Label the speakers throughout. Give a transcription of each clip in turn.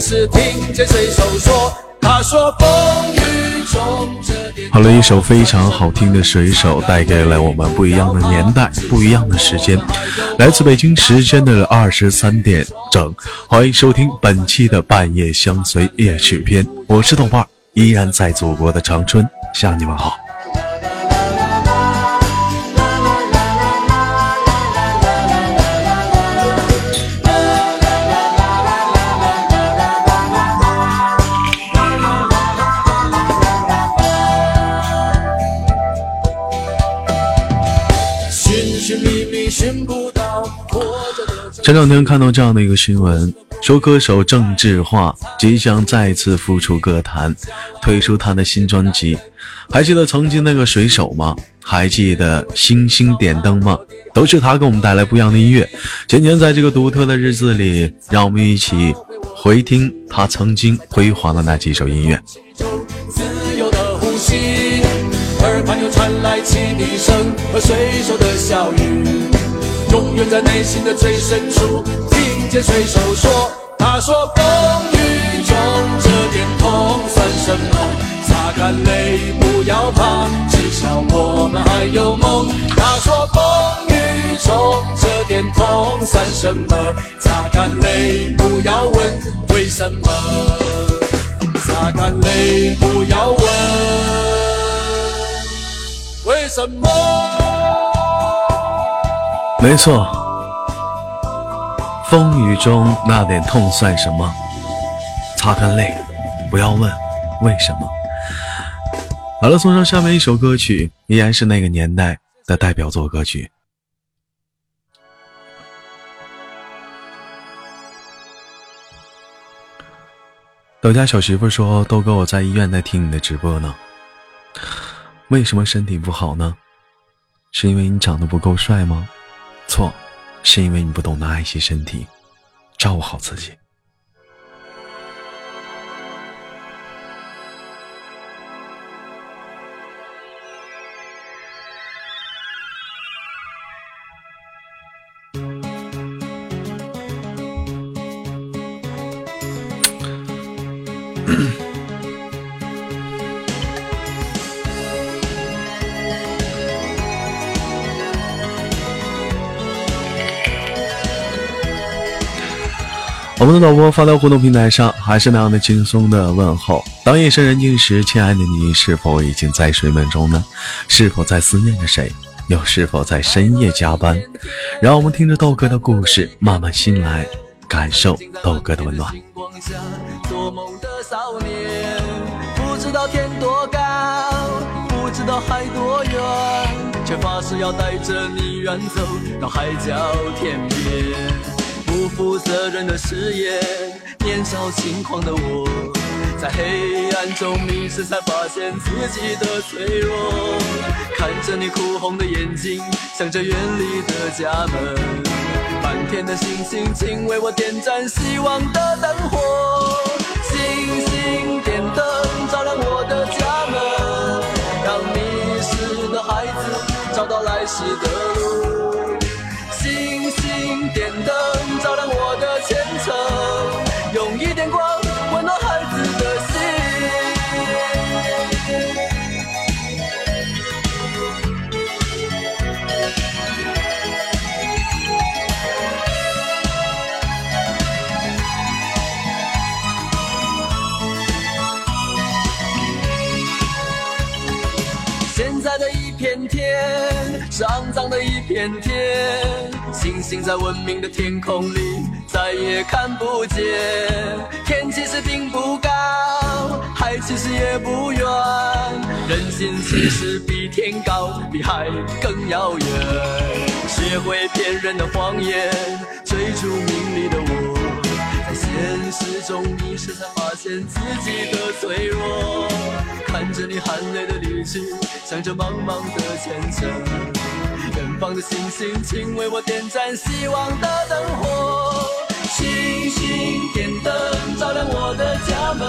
Speaker 1: 是听见水手说：“他说风雨中这点。”
Speaker 2: 好了，一首非常好听的《水手》带给了我们不一样的年代，不一样的时间。来自北京时间的二十三点整，欢迎收听本期的半夜相随夜曲篇，我是豆瓣，依然在祖国的长春向你们好。前两天看到这样的一个新闻，说歌手郑智化即将再次复出歌坛，推出他的新专辑。还记得曾经那个水手吗？还记得星星点灯吗？都是他给我们带来不一样的音乐。今天在这个独特的日子里，让我们一起回听他曾经辉煌的那几首音乐。
Speaker 1: 自由的呼吸，耳畔又传来汽笛声和水手的笑语，永远在内心的最深处听见水手说：“他说风雨中这点痛算什么？擦干泪，不要怕，至少我们还有梦。”他说风雨中这点痛算什么？擦干泪，不要问为什么。擦干泪，不要问为什么。
Speaker 2: 没错，风雨中那点痛算什么？擦干泪，不要问为什么。好了，送上下面一首歌曲，依然是那个年代的代表作歌曲。豆家小媳妇说：“豆哥，我在医院在听你的直播呢。为什么身体不好呢？是因为你长得不够帅吗？错，是因为你不懂得爱惜身体，照顾好自己。”我们的导播发到互动平台上，还是那样的轻松的问候。当夜深人静时，亲爱的你是否已经在睡梦中呢？是否在思念着谁？又是否在深夜加班？让我们听着豆哥的故事，慢慢醒来，感受豆哥的温暖。
Speaker 1: 却发誓要带着你远走到海角天边。不负责任的誓言，年少轻狂的我，在黑暗中迷失，才发现自己的脆弱。看着你哭红的眼睛，想着远离的家门，满天的星星，请为我点燃希望的灯火。星星点灯，照亮我的家门，让迷失的孩子找到来时的路。星星点灯，的前程用一点光温暖孩子的心现在的一片天是肮脏的一片天星星在文明的天空里。再也看不见。天其实并不高，海其实也不远，人心其实比天高，比海更遥远。学会骗人的谎言，追逐名利的我。在现实中迷失，才发现自己的脆弱。看着你含泪的离去，想着茫茫的前程。远方的星星，请为我点赞希望的灯火。星星点灯，照亮我的家门，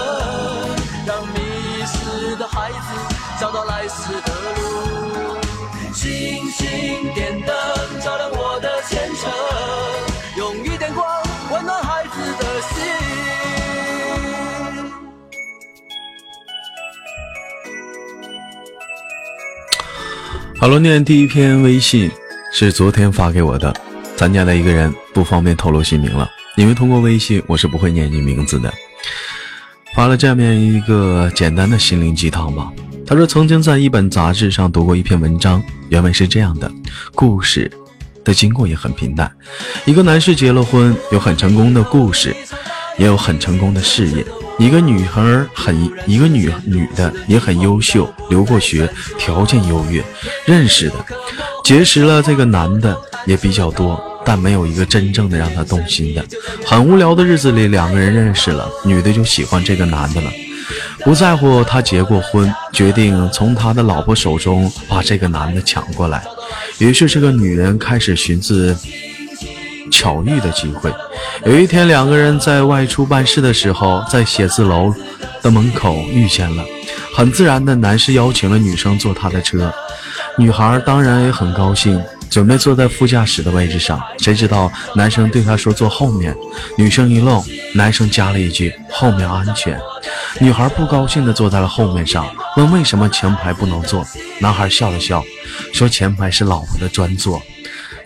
Speaker 1: 让迷失的孩子找到来时的路。星星点灯，照亮我的前程，
Speaker 2: 好了，念第一篇微信是昨天发给我的，咱家的一个人不方便透露姓名了，因为通过微信我是不会念你名字的。发了这样一个简单的心灵鸡汤吧。他说曾经在一本杂志上读过一篇文章，原文是这样的：故事的经过也很平淡。一个男士结了婚，有很成功的故事，也有很成功的事业。一个女孩很，一个女女的也很优秀，留过学，条件优越，认识的，结识了这个男的也比较多，但没有一个真正的让他动心的。很无聊的日子里，两个人认识了，女的就喜欢这个男的了。不在乎他结过婚，决定从他的老婆手中把这个男的抢过来。于是，这个女人开始寻思巧遇的机会。有一天，两个人在外出办事的时候，在写字楼的门口遇见了。很自然的，男士邀请了女生坐他的车，女孩当然也很高兴。准备坐在副驾驶的位置上，谁知道男生对她说坐后面，女生一愣，男生加了一句后面安全。女孩不高兴地坐在了后面上，问为什么前排不能坐。男孩笑了笑，说前排是老婆的专座，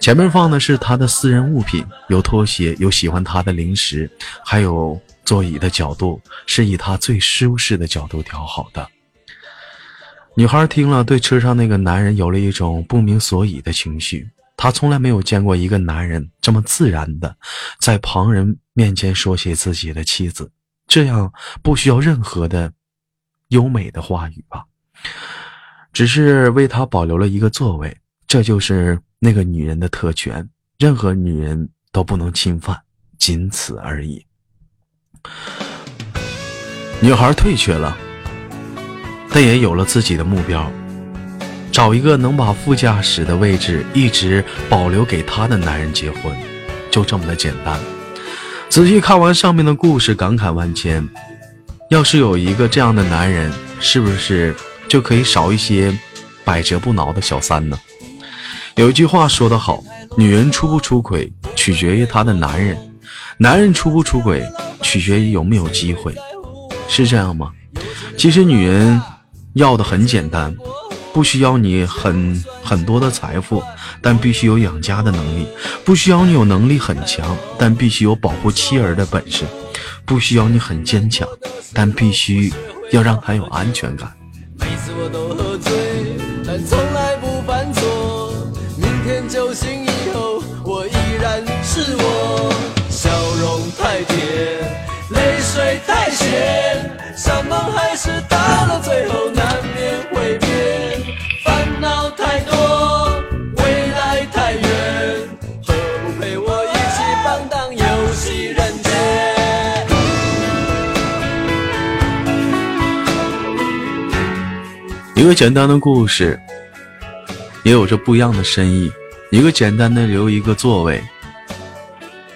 Speaker 2: 前面放的是他的私人物品，有拖鞋，有喜欢他的零食，还有座椅的角度是以他最舒适的角度调好的。女孩听了，对车上那个男人有了一种不明所以的情绪。她从来没有见过一个男人这么自然的，在旁人面前说起自己的妻子，这样不需要任何的优美的话语吧，只是为他保留了一个座位。这就是那个女人的特权，任何女人都不能侵犯，仅此而已。女孩退却了。但也有了自己的目标，找一个能把副驾驶的位置一直保留给她的男人结婚，就这么的简单。仔细看完上面的故事，感慨万千。要是有一个这样的男人，是不是就可以少一些百折不挠的小三呢？有一句话说得好，女人出不出轨取决于她的男人，男人出不出轨取决于有没有机会，是这样吗？其实女人。要的很简单，不需要你很很多的财富，但必须有养家的能力；不需要你有能力很强，但必须有保护妻儿的本事；不需要你很坚强，但必须要让她有安全感。一个简单的故事，也有着不一样的深意。一个简单的留一个座位，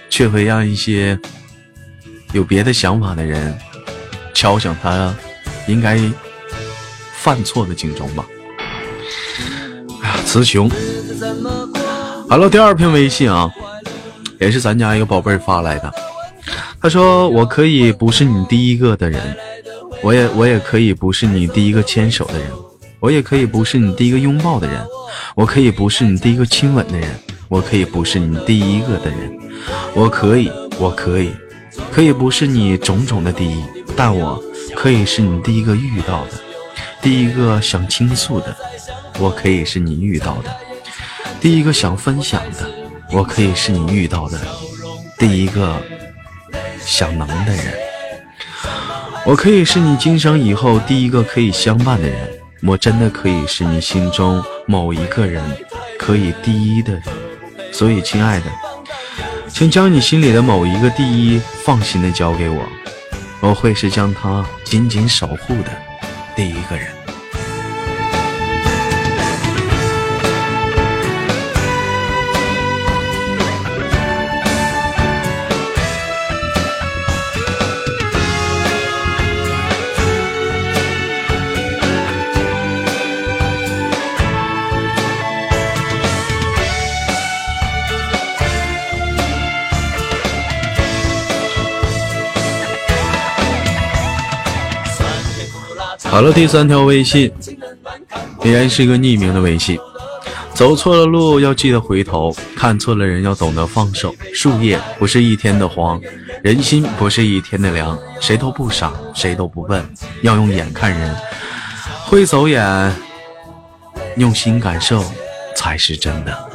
Speaker 2: 却会让一些有别的想法的人敲响他应该犯错的警钟吧。哎呀，词穷。好了，第二篇微信啊，也是咱家一个宝贝发来的。他说：“我可以不是你第一个的人，我也我也可以不是你第一个牵手的人。”我也可以不是你第一个拥抱的人，我可以不是你第一个亲吻的人，我可以不是你第一个的人，我可以，我可以，可以不是你种种的第一，但我可以是你第一个遇到的，第一个想倾诉的，我可以是你遇到的第一个想分享的，我可以是你遇到的第一个想能的人，我可以是你今生以后第一个可以相伴的人，我真的可以是你心中某一个人可以第一的人，所以亲爱的，请将你心里的某一个第一放心的交给我，我会是将它紧紧守护的第一个人。好了，第三条微信依然是一个匿名的微信。走错了路要记得回头，看错了人要懂得放手。树叶不是一天的黄，人心不是一天的凉。谁都不傻，谁都不笨，要用眼看人，会走眼，用心感受才是真的。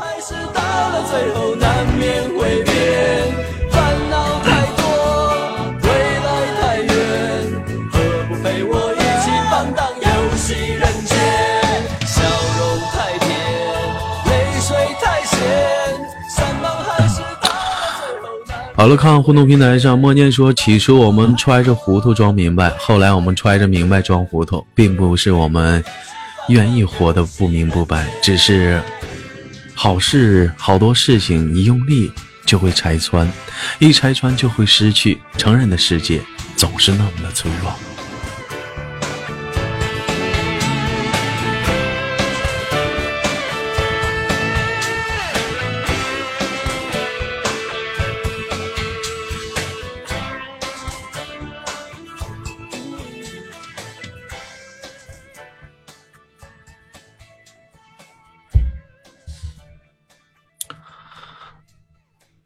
Speaker 2: 好了，看互动平台上，默念说：“起初我们揣着糊涂装明白，后来我们揣着明白装糊涂，并不是我们愿意活得不明不白，只是好事好多事情一用力就会拆穿，一拆穿就会失去。成人的世界总是那么的脆弱。”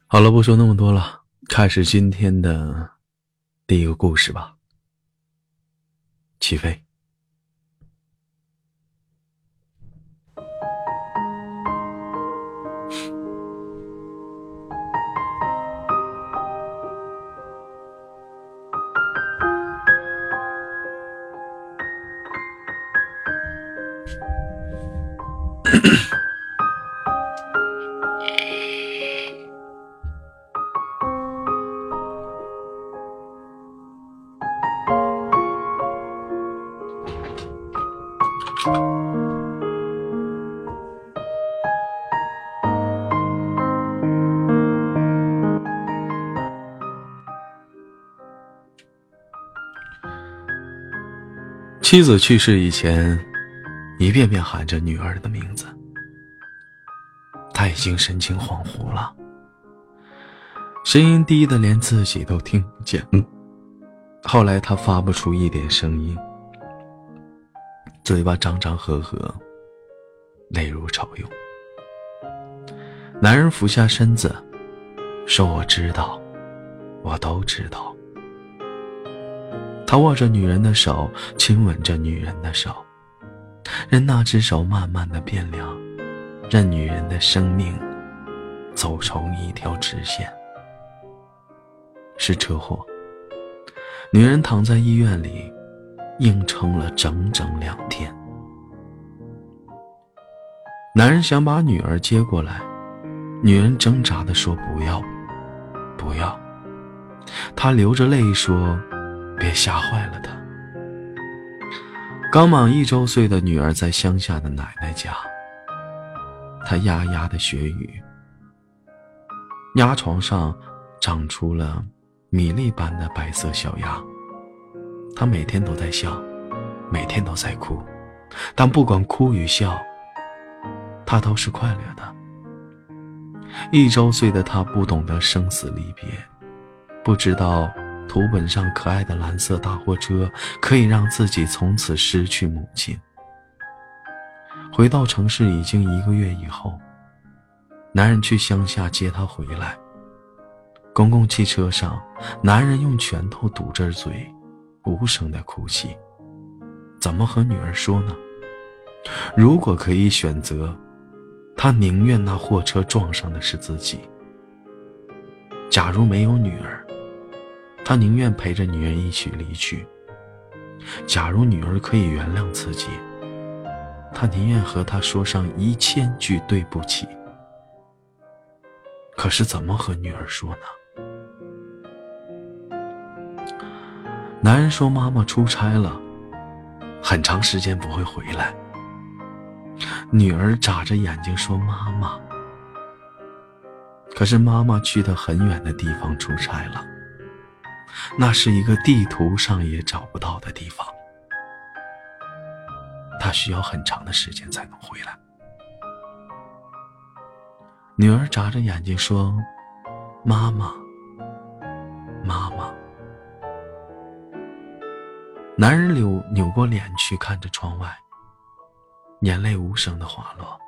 Speaker 2: 好了，不说那么多了，开始今天的第一个故事吧。起飞。妻子去世以前，一遍遍喊着女儿的名字，他已经神情恍惚了，声音低的连自己都听不见。后来他发不出一点声音，嘴巴张张合合，泪如潮涌。男人俯下身子，说：“我知道，我都知道。”他握着女人的手，亲吻着女人的手，任那只手慢慢的变凉，任女人的生命走成一条直线。是车祸，女人躺在医院里，硬撑了整整两天。男人想把女儿接过来，女人挣扎的说：“不要，不要。”他流着泪说。别吓坏了他。刚满一周岁的女儿在乡下的奶奶家，她牙牙的学语，牙床上长出了米粒般的白色小牙。她每天都在笑，每天都在哭，但不管哭与笑，她都是快乐的。一周岁的她不懂得生死离别，不知道。图本上可爱的蓝色大货车可以让自己从此失去母亲。回到城市已经一个月以后，男人去乡下接她回来。公共汽车上，男人用拳头堵着嘴，无声的哭泣。怎么和女儿说呢？如果可以选择，他宁愿那货车撞上的是自己。假如没有女儿，他宁愿陪着女儿一起离去。假如女儿可以原谅自己，他宁愿和她说上一千句对不起。可是怎么和女儿说呢？男人说：“妈妈出差了，很长时间不会回来。”女儿眨着眼睛说：“妈妈。”可是妈妈去的很远的地方出差了，那是一个地图上也找不到的地方，她需要很长的时间才能回来。女儿眨着眼睛说：“妈妈，妈妈。”男人扭扭过脸去看着窗外，眼泪无声的滑落。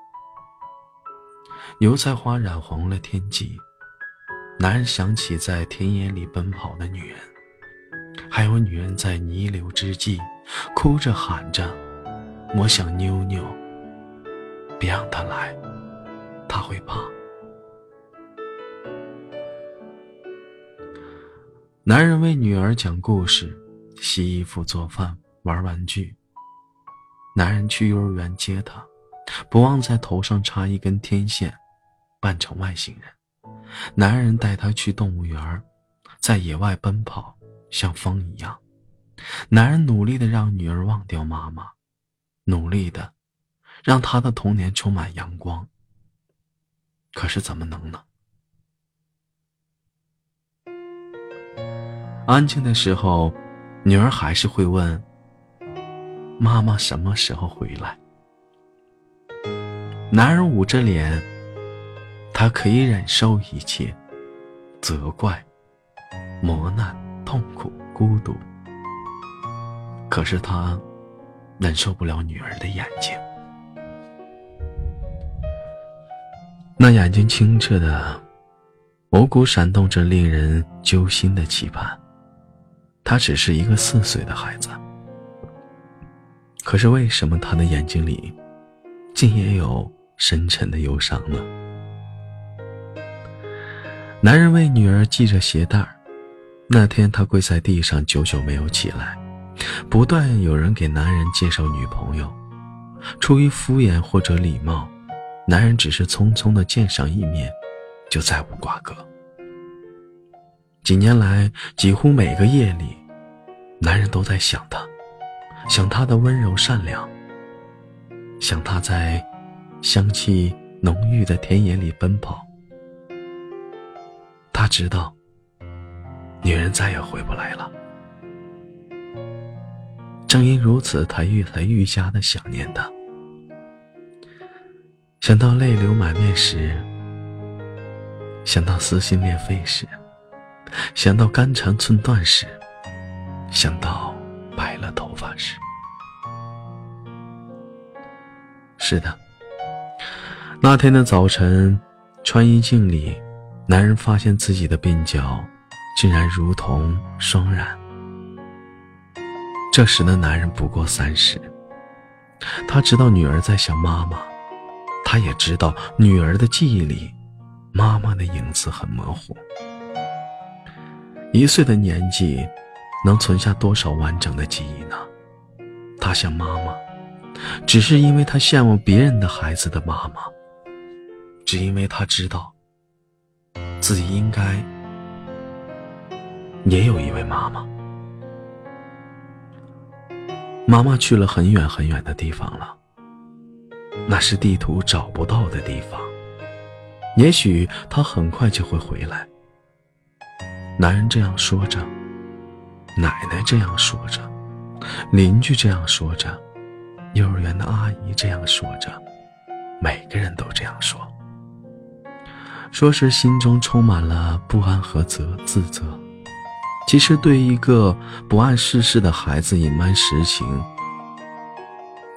Speaker 2: 油菜花染红了天际，男人想起在田野里奔跑的女人，还有女人在弥留之际哭着喊着：“我想妞妞，别让她来，她会怕。”男人为女儿讲故事。洗衣服、做饭、玩玩具。男人去幼儿园接她，不忘在头上插一根天线，扮成外星人。男人带她去动物园，在野外奔跑，像风一样。男人努力的让女儿忘掉妈妈，努力的让她的童年充满阳光。可是怎么能呢？安静的时候。女儿还是会问：“妈妈什么时候回来？”男人捂着脸，他可以忍受一切，责怪、磨难、痛苦、孤独，可是他忍受不了女儿的眼睛，那眼睛清澈的，眸骨闪动着令人揪心的期盼。他只是一个四岁的孩子，可是为什么他的眼睛里，竟也有深沉的忧伤呢？男人为女儿系着鞋带儿那天他跪在地上，久久没有起来。不断有人给男人介绍女朋友，出于敷衍或者礼貌，男人只是匆匆的见上一面，就再无瓜葛。几年来，几乎每个夜里。男人都在想她，想她的温柔善良，想她在香气浓郁的田野里奔跑。他知道，女人再也回不来了。正因如此，他愈来愈加的想念她。想到泪流满面时，想到撕心裂肺时，想到肝肠寸断时。想到白了头发时，是的，那天的早晨，穿衣镜里，男人发现自己的鬓角竟然如同霜染。这时的男人不过三十，他知道女儿在想妈妈，他也知道女儿的记忆里，妈妈的影子很模糊。一岁的年纪。能存下多少完整的记忆呢？他想妈妈，只是因为他羡慕别人的孩子的妈妈，只因为他知道自己应该也有一位妈妈。妈妈去了很远很远的地方了，那是地图找不到的地方。也许她很快就会回来。男人这样说着。奶奶这样说着，邻居这样说着，幼儿园的阿姨这样说着，每个人都这样说。说是心中充满了不安和责自责。其实，对一个不谙世事的孩子隐瞒实情，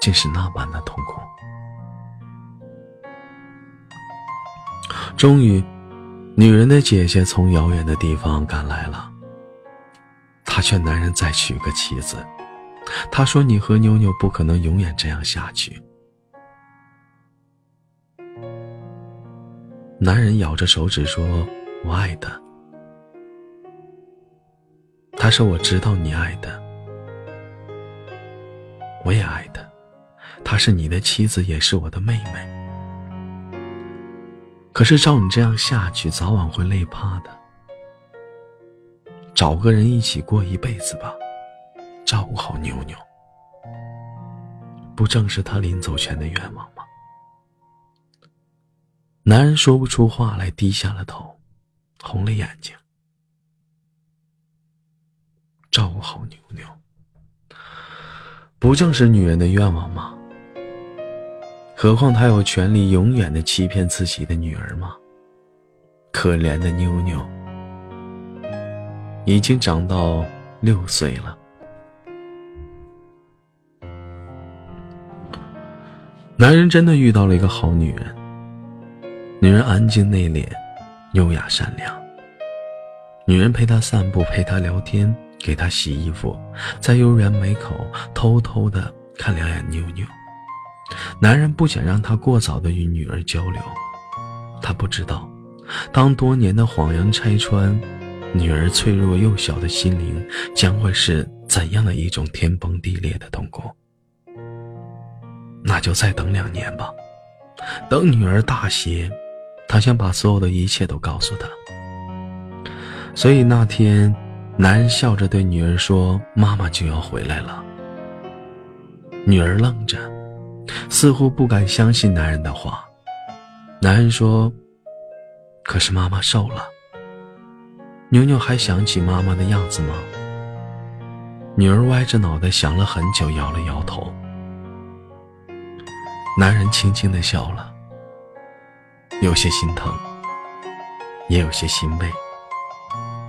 Speaker 2: 竟是那般的痛苦。终于，女人的姐姐从遥远的地方赶来了。他劝男人再娶个妻子，他说：“你和妞妞不可能永远这样下去，男人咬着手指说：“我爱的。”他说：“我知道你爱的，我也爱的。她是你的妻子，也是我的妹妹。可是照你这样下去，早晚会累趴的。找个人一起过一辈子吧，照顾好妞妞。不正是他临走前的愿望吗？”男人说不出话来，低下了头，红了眼睛。照顾好妞妞，不正是女人的愿望吗？何况他有权利永远的欺骗自己的女儿吗？可怜的妞妞，已经长到六岁了。男人真的遇到了一个好女人。女人安静内敛，优雅善良。女人陪他散步，陪他聊天，给他洗衣服，在幼儿园门口偷偷的看两眼妞妞。男人不想让她过早的与女儿交流，他不知道，当多年的谎言拆穿，女儿脆弱幼小的心灵将会是怎样的一种天崩地裂的痛苦。那就再等两年吧，等女儿大些。他想把所有的一切都告诉她，所以那天，男人笑着对女儿说：“妈妈就要回来了。”女儿愣着，似乎不敢相信男人的话。男人说：“可是妈妈瘦了。”牛牛还想起妈妈的样子吗？女儿歪着脑袋想了很久，摇了摇头。男人轻轻的笑了。有些心疼，也有些欣慰。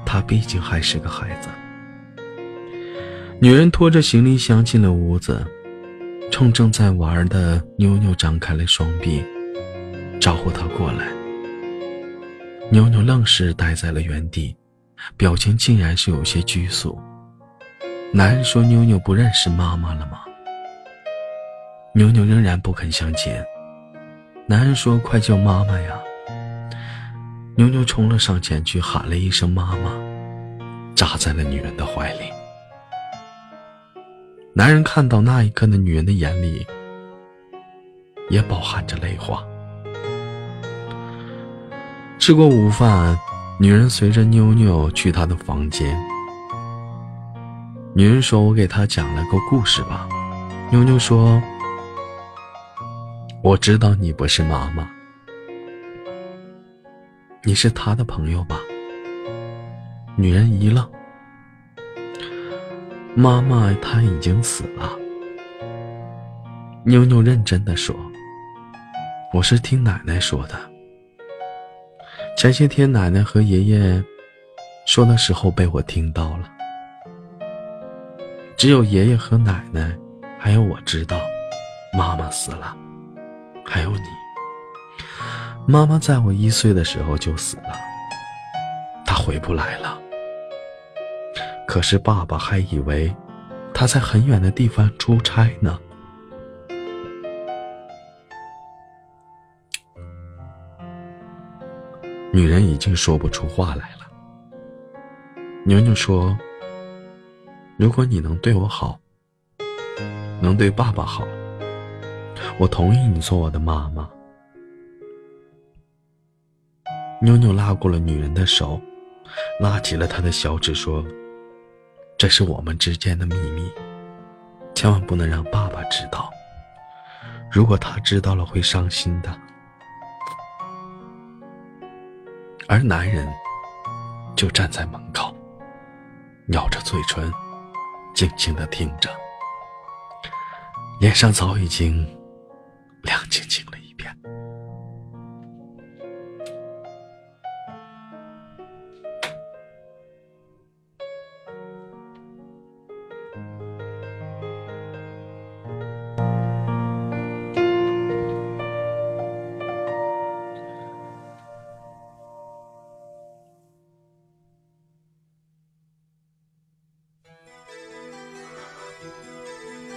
Speaker 2: 他毕竟还是个孩子。女人拖着行李箱进了屋子，冲正在玩的妞妞张开了双臂，招呼她过来。妞妞愣是呆在了原地，表情竟然是有些拘束。男人说：“妞妞不认识妈妈了吗？”妞妞仍然不肯向前。男人说：“快叫妈妈呀！”妞妞冲了上前去，喊了一声“妈妈”，扎在了女人的怀里。男人看到那一刻的女人的眼里，也饱含着泪花。吃过午饭，女人随着妞妞去她的房间。女人说：“我给她讲了个故事吧。”妞妞说。我知道你不是妈妈，你是他的朋友吧？女人一愣。妈妈她已经死了。妞妞认真的说：“我是听奶奶说的。前些天奶奶和爷爷说的时候被我听到了。只有爷爷和奶奶还有我知道，妈妈死了。”还有你，妈妈在我一岁的时候就死了，她回不来了。可是爸爸还以为他在很远的地方出差呢。女人已经说不出话来了。牛牛说：“如果你能对我好，能对爸爸好。”我同意你做我的妈妈。妞妞拉过了女人的手，拉起了她的小指，说：“这是我们之间的秘密，千万不能让爸爸知道。如果他知道了，会伤心的。”而男人就站在门口，咬着嘴唇，静静的听着，脸上早已经。亮晶晶了一片。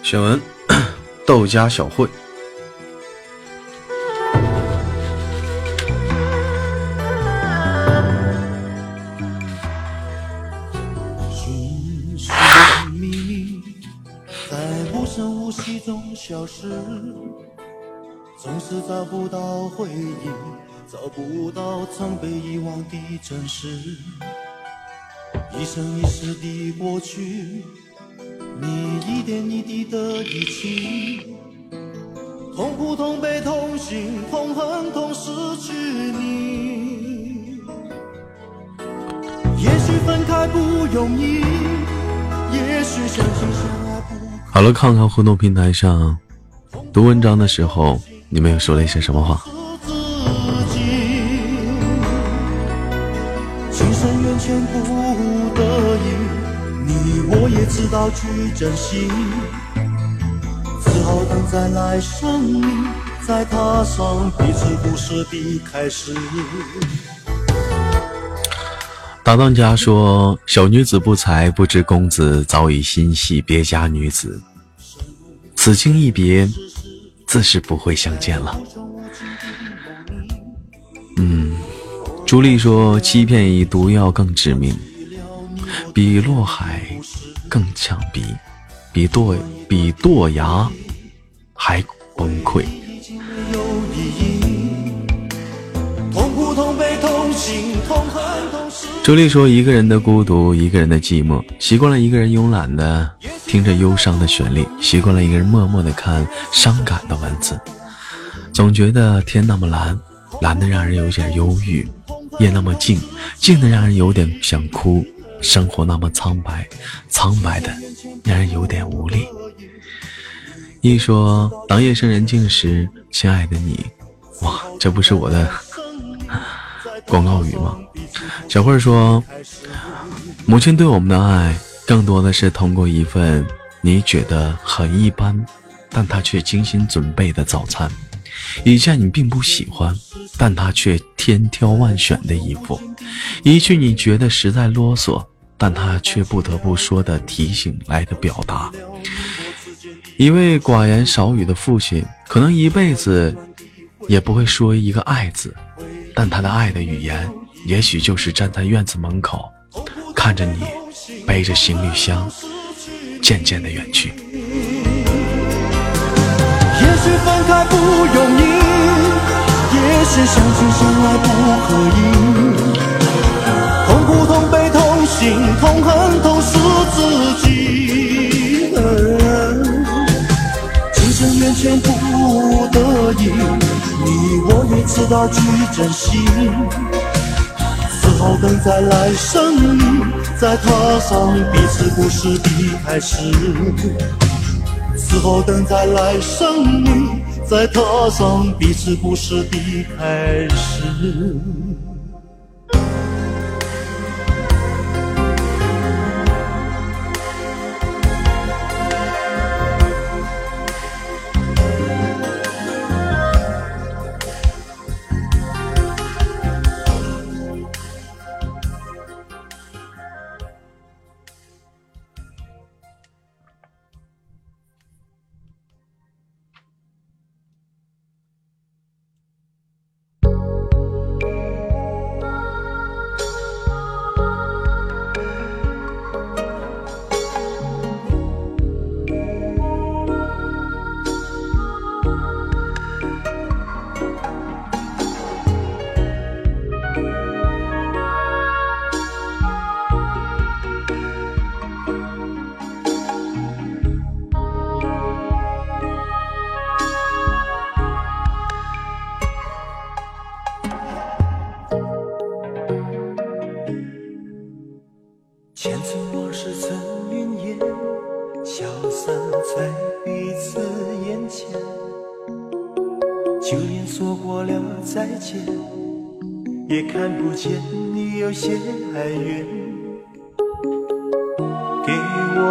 Speaker 2: 选文：豆家小慧。
Speaker 3: 真实。一生一世的过去，你一点一滴的遗弃，痛苦、痛悲、痛心、痛恨、痛失去你。也许分开不容易，也许相亲相爱不。
Speaker 2: 好了，看看互动平台上读文章的时候，你们又说了一些什么话？
Speaker 3: 知道去珍惜，只好等在来生，再踏上彼此故事的开始。
Speaker 2: 大当家说：“小女子不才，不知公子早已心系别家女子，此情一别，自是不会相见了。”嗯，朱莉说：“欺骗比毒药更致命，比落海更呛鼻，比剁比剁牙还崩溃。”，朱莉说：“一个人的孤独，一个人的寂寞，习惯了一个人慵懒的听着忧伤的旋律，习惯了一个人默默的看伤感的文字，总觉得天那么蓝，蓝的让人有点忧郁；夜那么静，静的让人有点想哭；生活那么苍白，苍白的让人有点无力。”一说：“当夜深人静时，亲爱的你，哇，这不是我的 广告语吗？”小慧说：“母亲对我们的爱，更多的是通过一份你觉得很一般，但她却精心准备的早餐；一件你并不喜欢，但他却千挑万选的衣服；一句你觉得实在啰嗦，但他却不得不说的提醒来的表达。一位寡言少语的父亲，可能一辈子也不会说一个爱字，但他的爱的语言。”也许就是站在院子门口，看着你背着行李箱渐渐的远去。
Speaker 3: 也许分开不容易，也许相亲相爱不可以。痛苦、痛悲、痛心、痛恨、痛失自己。情深缘浅不得已，你我也知道去珍惜。只好等在来生里，再踏上彼此故事的开始。只好等在来生里，再踏上彼此故事的开始。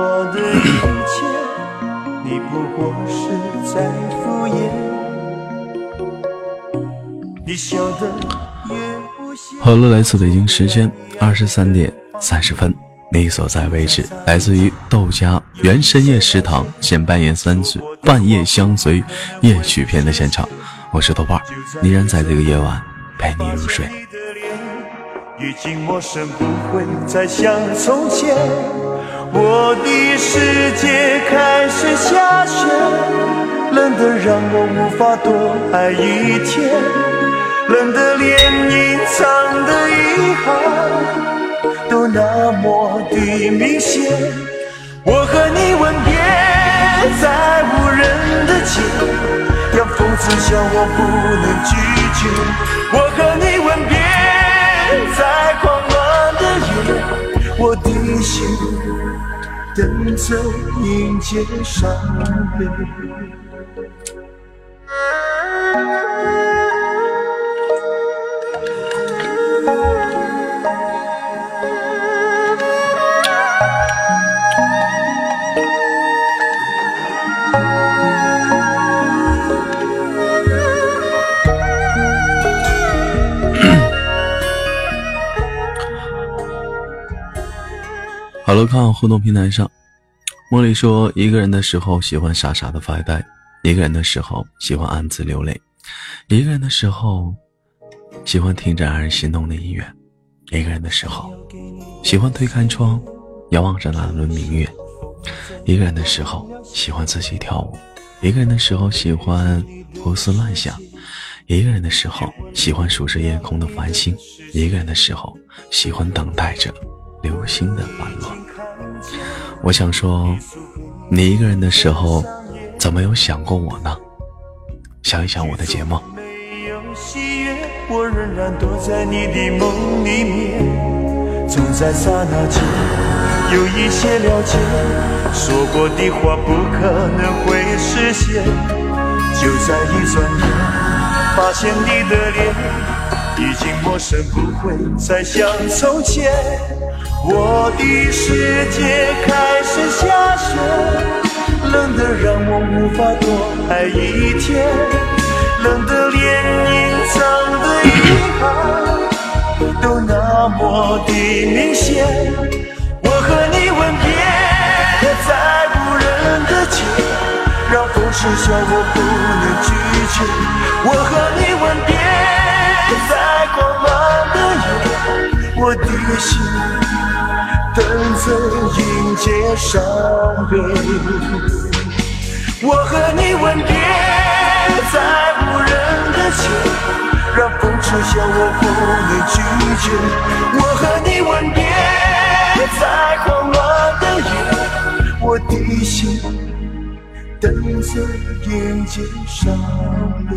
Speaker 3: 我的一切，你不过是在敷衍。你笑得越不像。
Speaker 2: 好了，来自北京时间二十三点三十分，你所在位置来自于豆家原深夜食堂现扮演三子半夜相随夜曲篇的现场，我是豆瓣，依然在这个夜晚陪你入睡。
Speaker 3: 已经陌生，不会再像从前。我的世界开始下雪，冷得让我无法多爱一天，冷得连隐藏的遗憾都那么的明显。我和你吻别在无人的街，让风痴笑我不能拒绝。我和你吻别在狂乱的夜，我的心。等着迎接伤悲。
Speaker 2: 好了，看互动平台上，茉莉说：“一个人的时候喜欢傻傻的发呆，一个人的时候喜欢暗自流泪，一个人的时候喜欢听着让人心动的音乐，一个人的时候喜欢推开窗，遥望着那轮明月，一个人的时候喜欢自己跳舞，一个人的时候喜欢胡思乱想，一个人的时候喜欢数着夜空的繁星，一个人的时候喜欢等待着。”流星的繁落，我想说，你一个人的时候，怎么有想过我呢？想一想我的节目。
Speaker 3: 没有喜悦，我仍然躲在你的梦里面，总在刹那间有一些了解，说过的话不可能会实现，就在一转眼，发现你的脸已经陌生，不会再像从前。我的世界开始下雪，冷得让我无法多爱一天，冷得连隐藏的遗憾都那么的明显。我和你吻别在无人的街，让风痴笑我不能拒绝。我和你吻别在狂乱的夜，我的心。等着迎接伤悲，我和你吻别在无人的街，让风痴笑我不能拒绝。我和你吻别在狂乱的夜，我的心等着迎接伤悲。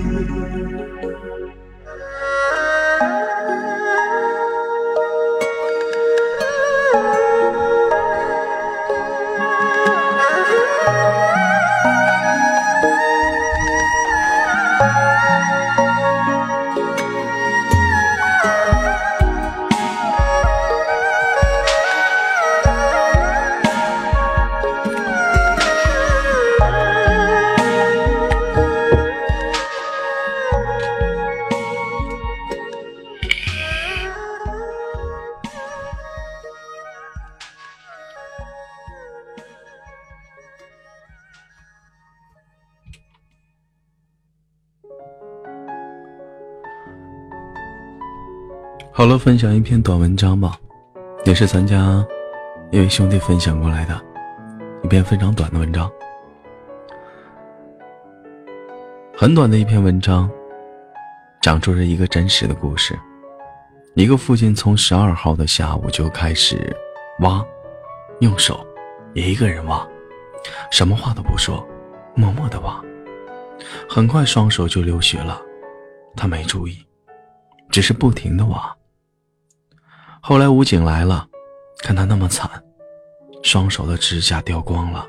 Speaker 2: 了，分享一篇短文章吧，也是咱家一位兄弟分享过来的一篇非常短的文章，很短的一篇文章，讲述着一个真实的故事。一个父亲从十二号的下午就开始挖，用手一个人挖，什么话都不说，默默的挖，很快双手就流血了，他没注意，只是不停的挖。后来武警来了，看他那么惨，双手的指甲掉光了，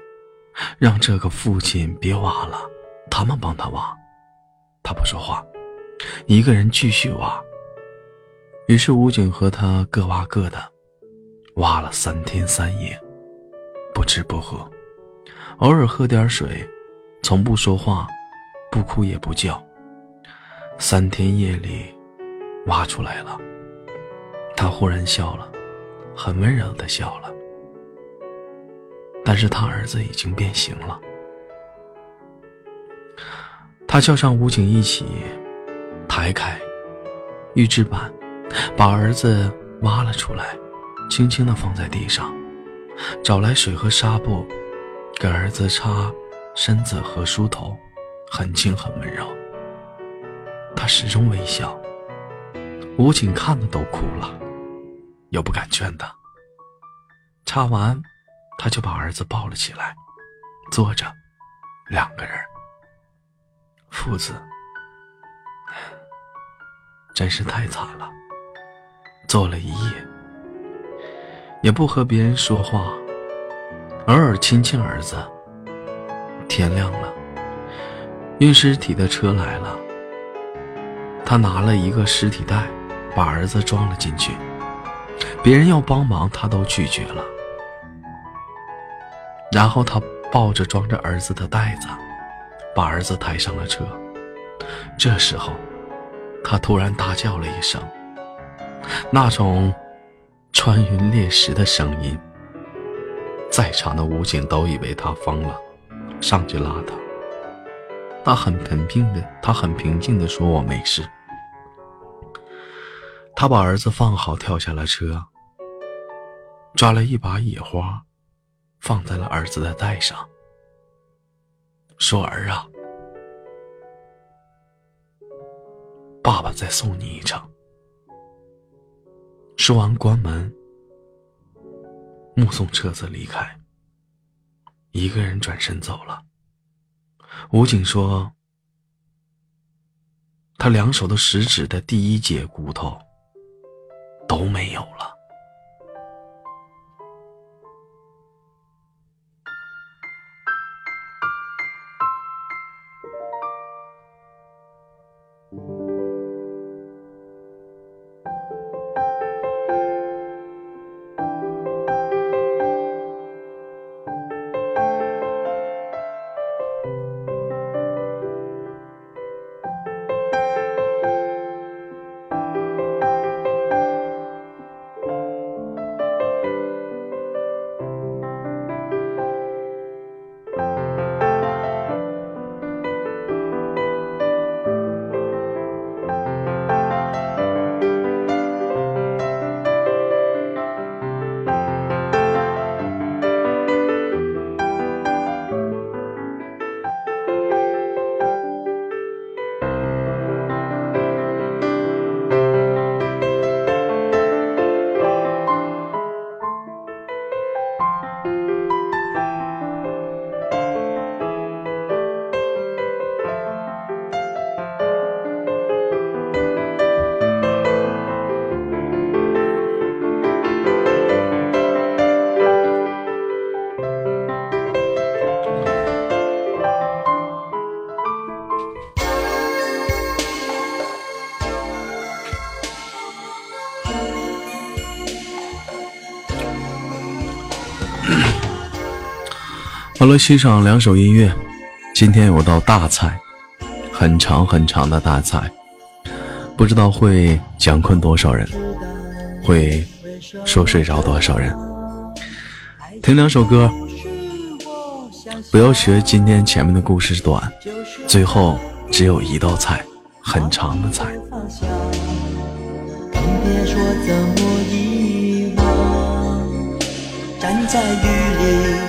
Speaker 2: 让这个父亲别挖了，他们帮他挖。他不说话，一个人继续挖。于是武警和他各挖各的，挖了三天三夜，不吃不喝，偶尔喝点水，从不说话，不哭也不叫。三天夜里，挖出来了。他忽然笑了，很温柔的笑了。但是他儿子已经变形了。他叫上武警一起抬开预制板，把儿子挖了出来，轻轻的放在地上，找来水和纱布，给儿子擦身子和梳头，很轻很温柔。他始终微笑。武警看的都哭了，又不敢劝他。插完，他就把儿子抱了起来，坐着，两个人，父子，真是太惨了。坐了一夜，也不和别人说话，偶尔亲亲儿子。天亮了，运尸体的车来了，他拿了一个尸体袋。把儿子装了进去，别人要帮忙，他都拒绝了。然后他抱着装着儿子的袋子，把儿子抬上了车。这时候，他突然大叫了一声，那种穿云裂石的声音，在场的武警都以为他疯了，上去拉他。他很平静的，他很平静的说：“我没事。”他把儿子放好，跳下了车，抓了一把野花，放在了儿子的袋上，说：“儿啊，爸爸再送你一程。”说完，关门，目送车子离开，一个人转身走了。武警说：“他两手的食指的第一节骨头。”都没有了。好了，欣赏两首音乐。今天有道大菜，很长很长的大菜，不知道会讲困多少人，会说睡着多少人。听两首歌，不要学今天前面的故事短，最后只有一道菜，很长的菜。站在雨里。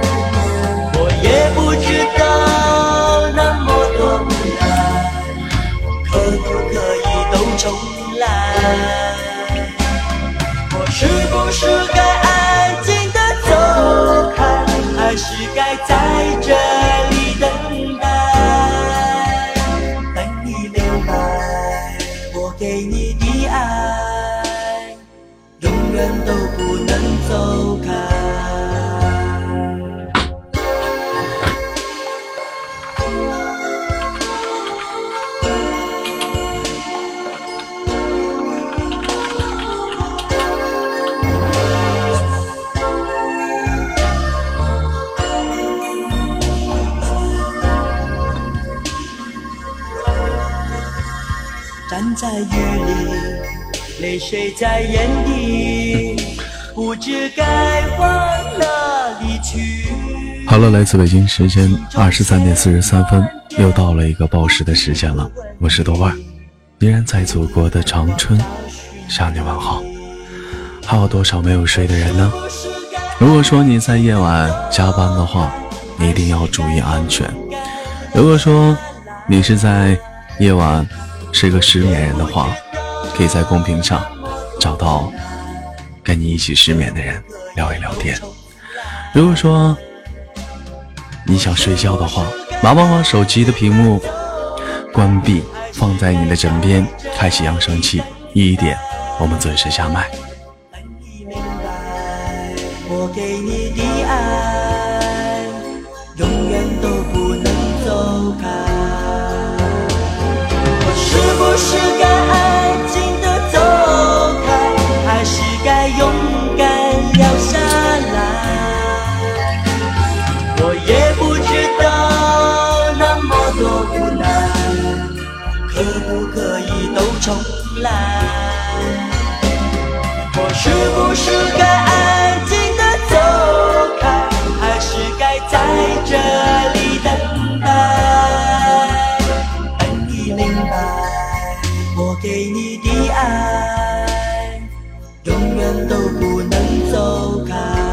Speaker 2: 我是不是该安静的走开，还是该在这里？
Speaker 1: 在雨里，泪水在眼底，不知该往哪里去。
Speaker 2: 好了，来自北京时间二十三点四十三分，又到了一个报时的时间了。我是豆瓣，依然在祖国的长春向你问好。还有多少没有睡的人呢？如果说你在夜晚加班的话，你一定要注意安全。如果说你是在夜晚是个失眠人的话，可以在公屏上找到跟你一起失眠的人聊一聊天。如果说你想睡觉的话，麻烦把手机的屏幕关闭，放在你的枕边，开启扬声器，一点我们准时下麦。
Speaker 1: 我给你的爱，是不是该安静的走开，还是该勇敢留下来？我也不知道那么多无奈，可不可以都重来？我是不是该安静的？走开，还是该在这里等给你的爱，永远都不能走开。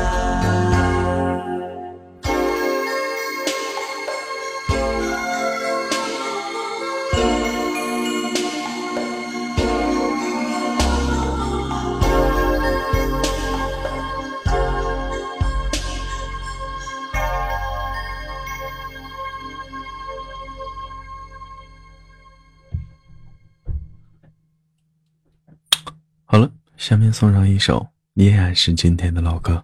Speaker 2: 下面送上一首，依然是今天的老歌。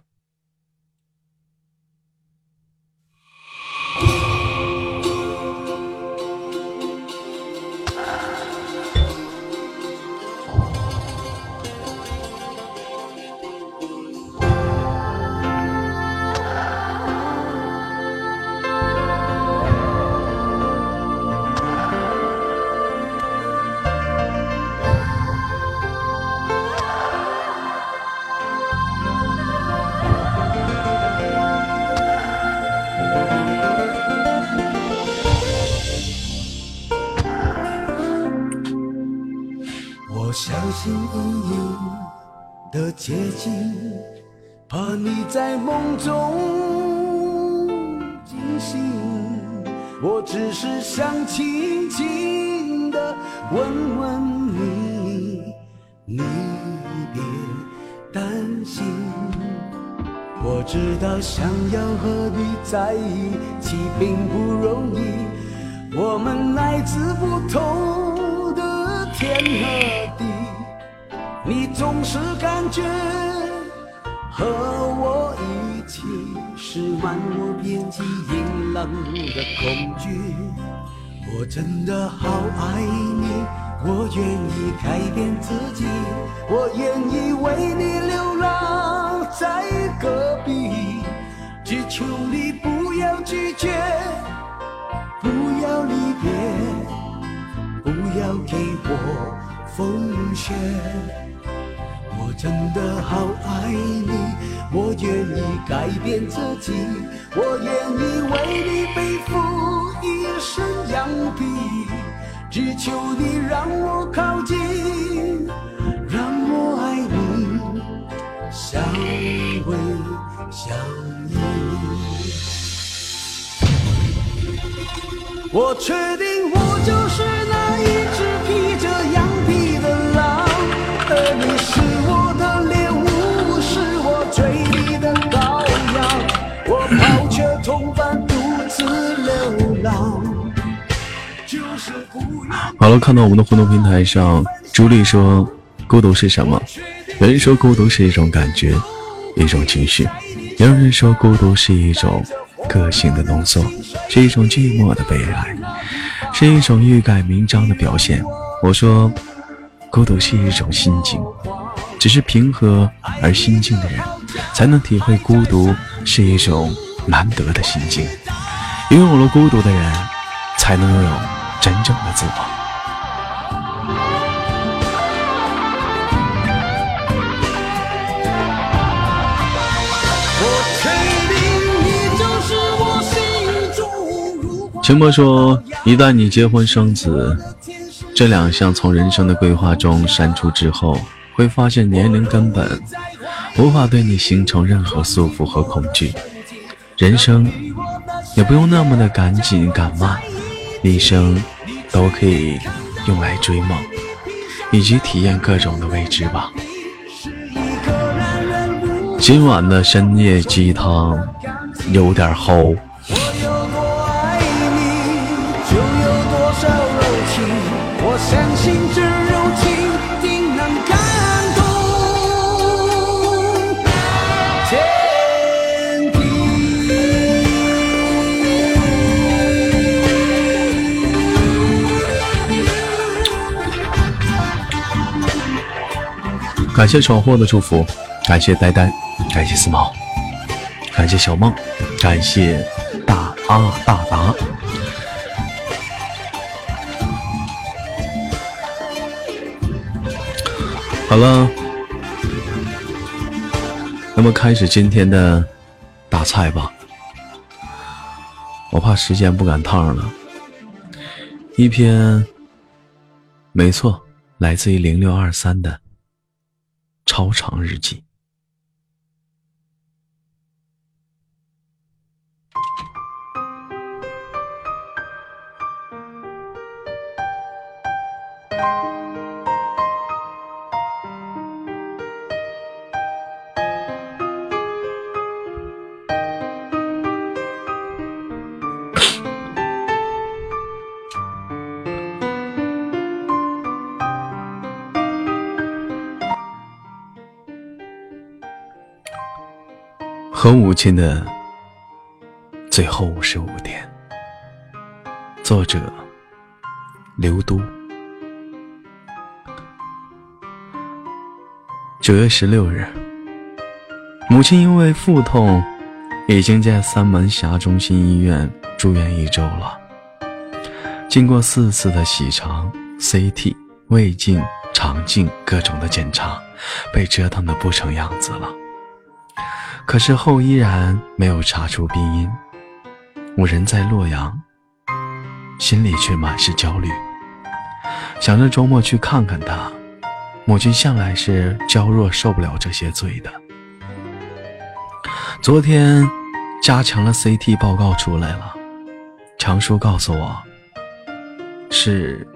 Speaker 1: 在梦中惊醒。我只是想轻轻地问问你，你别担心。我知道想要和你在一起并不容易，我们来自不同的天和地。你总是感觉和我一起是万我遍及阴冷的恐惧。我真的好爱你，我愿意改变自己，我愿意为你流浪在戈壁，只求你不要拒绝，不要离别，不要给我风雪。真的好爱你，我愿意改变自己，我愿意为你背负一身羊皮，只求你让我靠近，让我爱你，相偎相依。我确定我就是那一只
Speaker 2: 好了，看到我们的互动平台上，朱莉说：“孤独是什么？”有人说孤独是一种感觉，一种情绪；也有人说孤独是一种个性的浓缩，是一种寂寞的悲哀，是一种欲盖弥彰的表现。我说，孤独是一种心境，只是平和而心静的人，才能体会孤独是一种难得的心境。拥有了孤独的人，才能拥有真正的自我。我确定你就是我心中。秦博说：“一旦你结婚生子，这两项从人生的规划中删除之后，会发现年龄根本无法对你形成任何束缚和恐惧，人生。”也不用那么的赶紧赶慢，一生都可以用来追梦，以及体验各种的未知吧。”今晚的深夜鸡汤有点齁。感谢闯祸的祝福，感谢呆呆，感谢四毛，感谢小梦，感谢大阿大达。好了，那么开始今天的大菜吧。我怕时间不赶趟了。一篇，没错，来自于零六二三的。超长日记。和母亲的最后五十五天，作者刘都。九月十六日，母亲因为腹痛，已经在三门峡中心医院住院一周了。经过四次的洗肠、CT、胃镜、肠镜各种的检查，被折腾的不成样子了。可是后依然没有查出病因，我人在洛阳，心里却满是焦虑，想着周末去看看他。母亲向来是娇弱，受不了这些罪的。昨天加强了 CT 报告出来了，强叔告诉我，是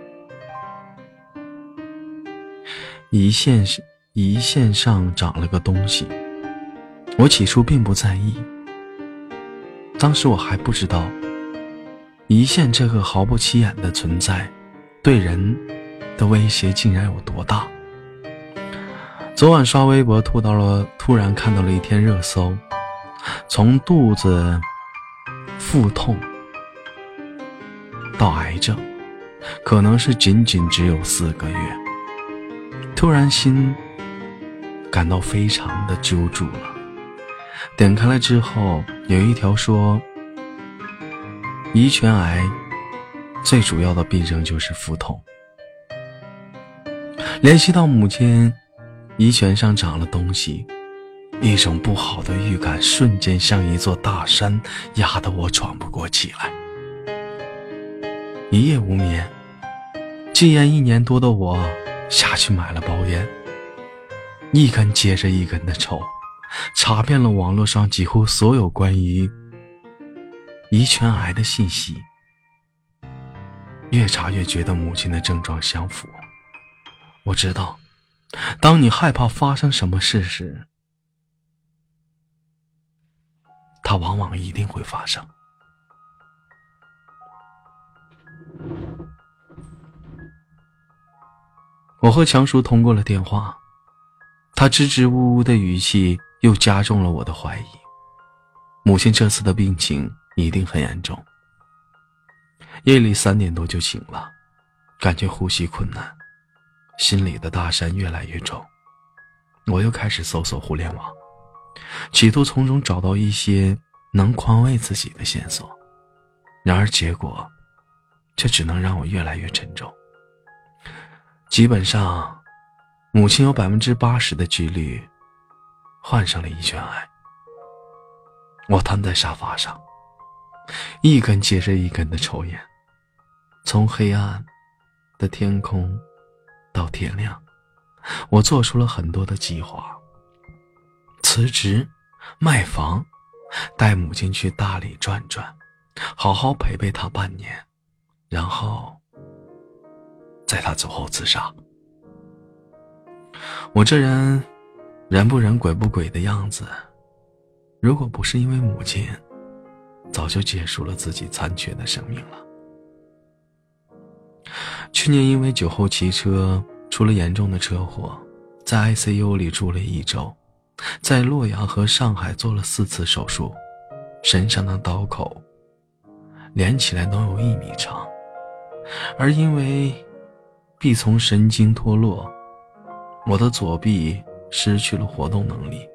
Speaker 2: 胰腺胰腺上长了个东西。我起初并不在意，当时我还不知道，胰腺这个毫不起眼的存在，对人的威胁竟然有多大。昨晚刷微博，吐到了，突然看到了一天热搜，从肚子腹痛到癌症，可能是仅仅只有四个月。突然心感到非常的揪住了。点开了之后，有一条说，遗传癌最主要的病症就是腹痛。联系到母亲遗泉上长了东西，一种不好的预感瞬间像一座大山压得我喘不过气来。一夜无眠，戒烟一年多的我下去买了包烟，一根接着一根的抽。查遍了网络上几乎所有关于遗传癌的信息，越查越觉得母亲的症状相符。我知道，当你害怕发生什么事时，它往往一定会发生。我和强叔通过了电话，他支支吾吾的语气。又加重了我的怀疑，母亲这次的病情一定很严重。夜里三点多就醒了，感觉呼吸困难，心里的大山越来越重。我又开始搜索互联网，企图从中找到一些能宽慰自己的线索，然而结果却只能让我越来越沉重。基本上，母亲有百分之八十的几率。患上了遗传癌，我瘫在沙发上，一根接着一根的抽烟，从黑暗的天空到天亮，我做出了很多的计划：辞职、卖房、带母亲去大理转转，好好陪陪她半年，然后在她走后自杀。我这人人不人鬼不鬼的样子，如果不是因为母亲，早就结束了自己残缺的生命了。去年因为酒后骑车出了严重的车祸，在 ICU 里住了一周，在洛阳和上海做了四次手术，身上的刀口连起来能有一米长，而因为臂丛神经脱落。我的左臂失去了活动能力。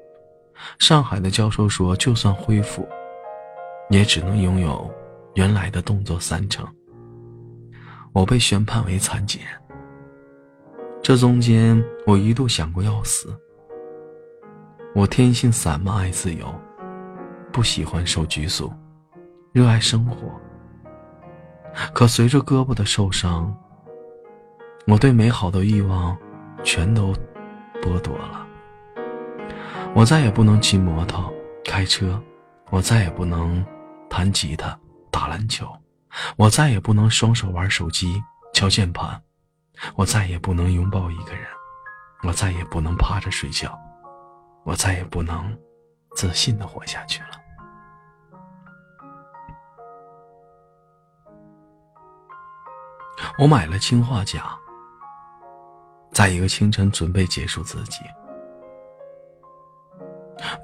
Speaker 2: 上海的教授说，就算恢复，也只能拥有原来的动作三成。我被宣判为残疾人。这中间，我一度想过要死。我天性散漫，爱自由，不喜欢受拘束，热爱生活。可随着胳膊的受伤，我对美好的欲望。全都剥夺了。我再也不能骑摩托、开车，我再也不能弹吉他、打篮球，我再也不能双手玩手机、敲键盘，我再也不能拥抱一个人，我再也不能趴着睡觉，我再也不能自信的活下去了。我买了氰化钾。在一个清晨，准备结束自己。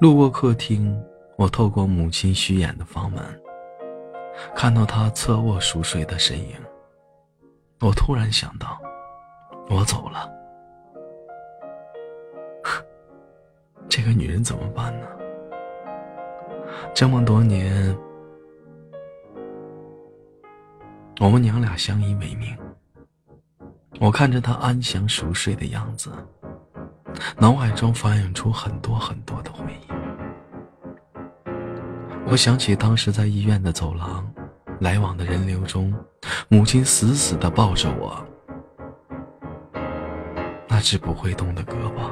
Speaker 2: 路过客厅，我透过母亲虚掩的房门，看到她侧卧熟睡的身影。我突然想到，我走了，这个女人怎么办呢？这么多年，我们娘俩相依为命。我看着她安详熟睡的样子，脑海中反映出很多很多的回忆。我想起当时在医院的走廊，来往的人流中，母亲死死地抱着我，那只不会动的胳膊，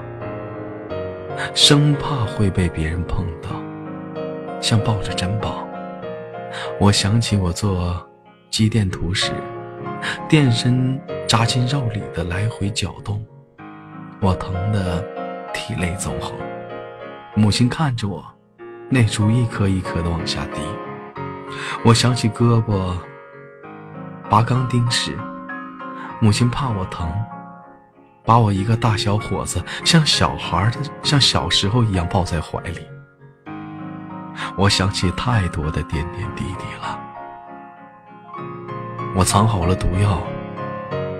Speaker 2: 生怕会被别人碰到，像抱着珍宝。我想起我做肌电图时，电身。扎进肉里的来回搅动，我疼得涕泪纵横。母亲看着我，泪珠一颗一颗的往下滴。我想起胳膊拔钢钉时，母亲怕我疼，把我一个大小伙子像小孩的像小时候一样抱在怀里。我想起太多的点点滴滴了。我藏好了毒药。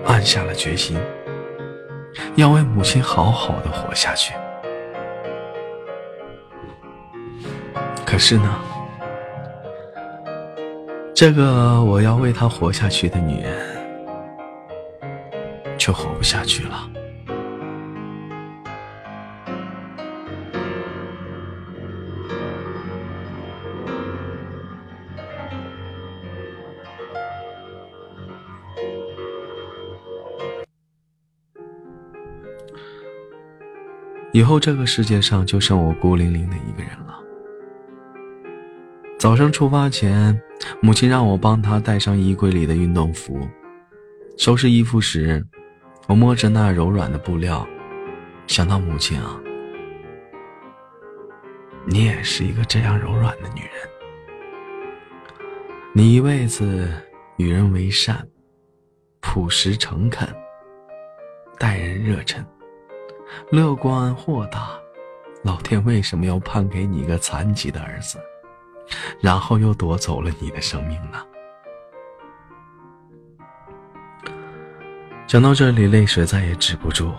Speaker 2: 暗下了决心，要为母亲好好的活下去。可是呢，这个我要为她活下去的女人，却活不下去了。以后这个世界上就剩我孤零零的一个人了。早上出发前，母亲让我帮她带上衣柜里的运动服。收拾衣服时，我摸着那柔软的布料，想到母亲啊，你也是一个这样柔软的女人。你一辈子与人为善，朴实诚恳，待人热忱。乐观豁达，老天为什么要判给你一个残疾的儿子，然后又夺走了你的生命呢？讲到这里，泪水再也止不住，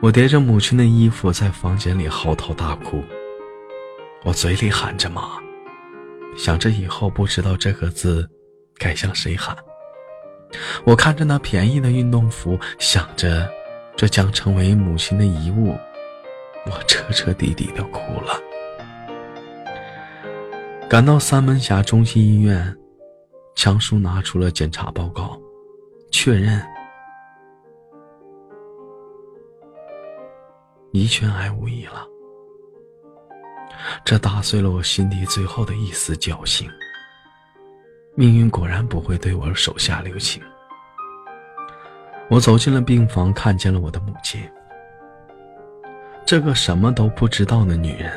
Speaker 2: 我叠着母亲的衣服在房间里嚎啕大哭，我嘴里喊着妈，想着以后不知道这个字该向谁喊。我看着那便宜的运动服，想着。这将成为母亲的遗物，我彻彻底底的哭了。赶到三门峡中心医院，强叔拿出了检查报告，确认遗传癌无疑了。这打碎了我心底最后的一丝侥幸。命运果然不会对我手下留情。我走进了病房，看见了我的母亲。这个什么都不知道的女人，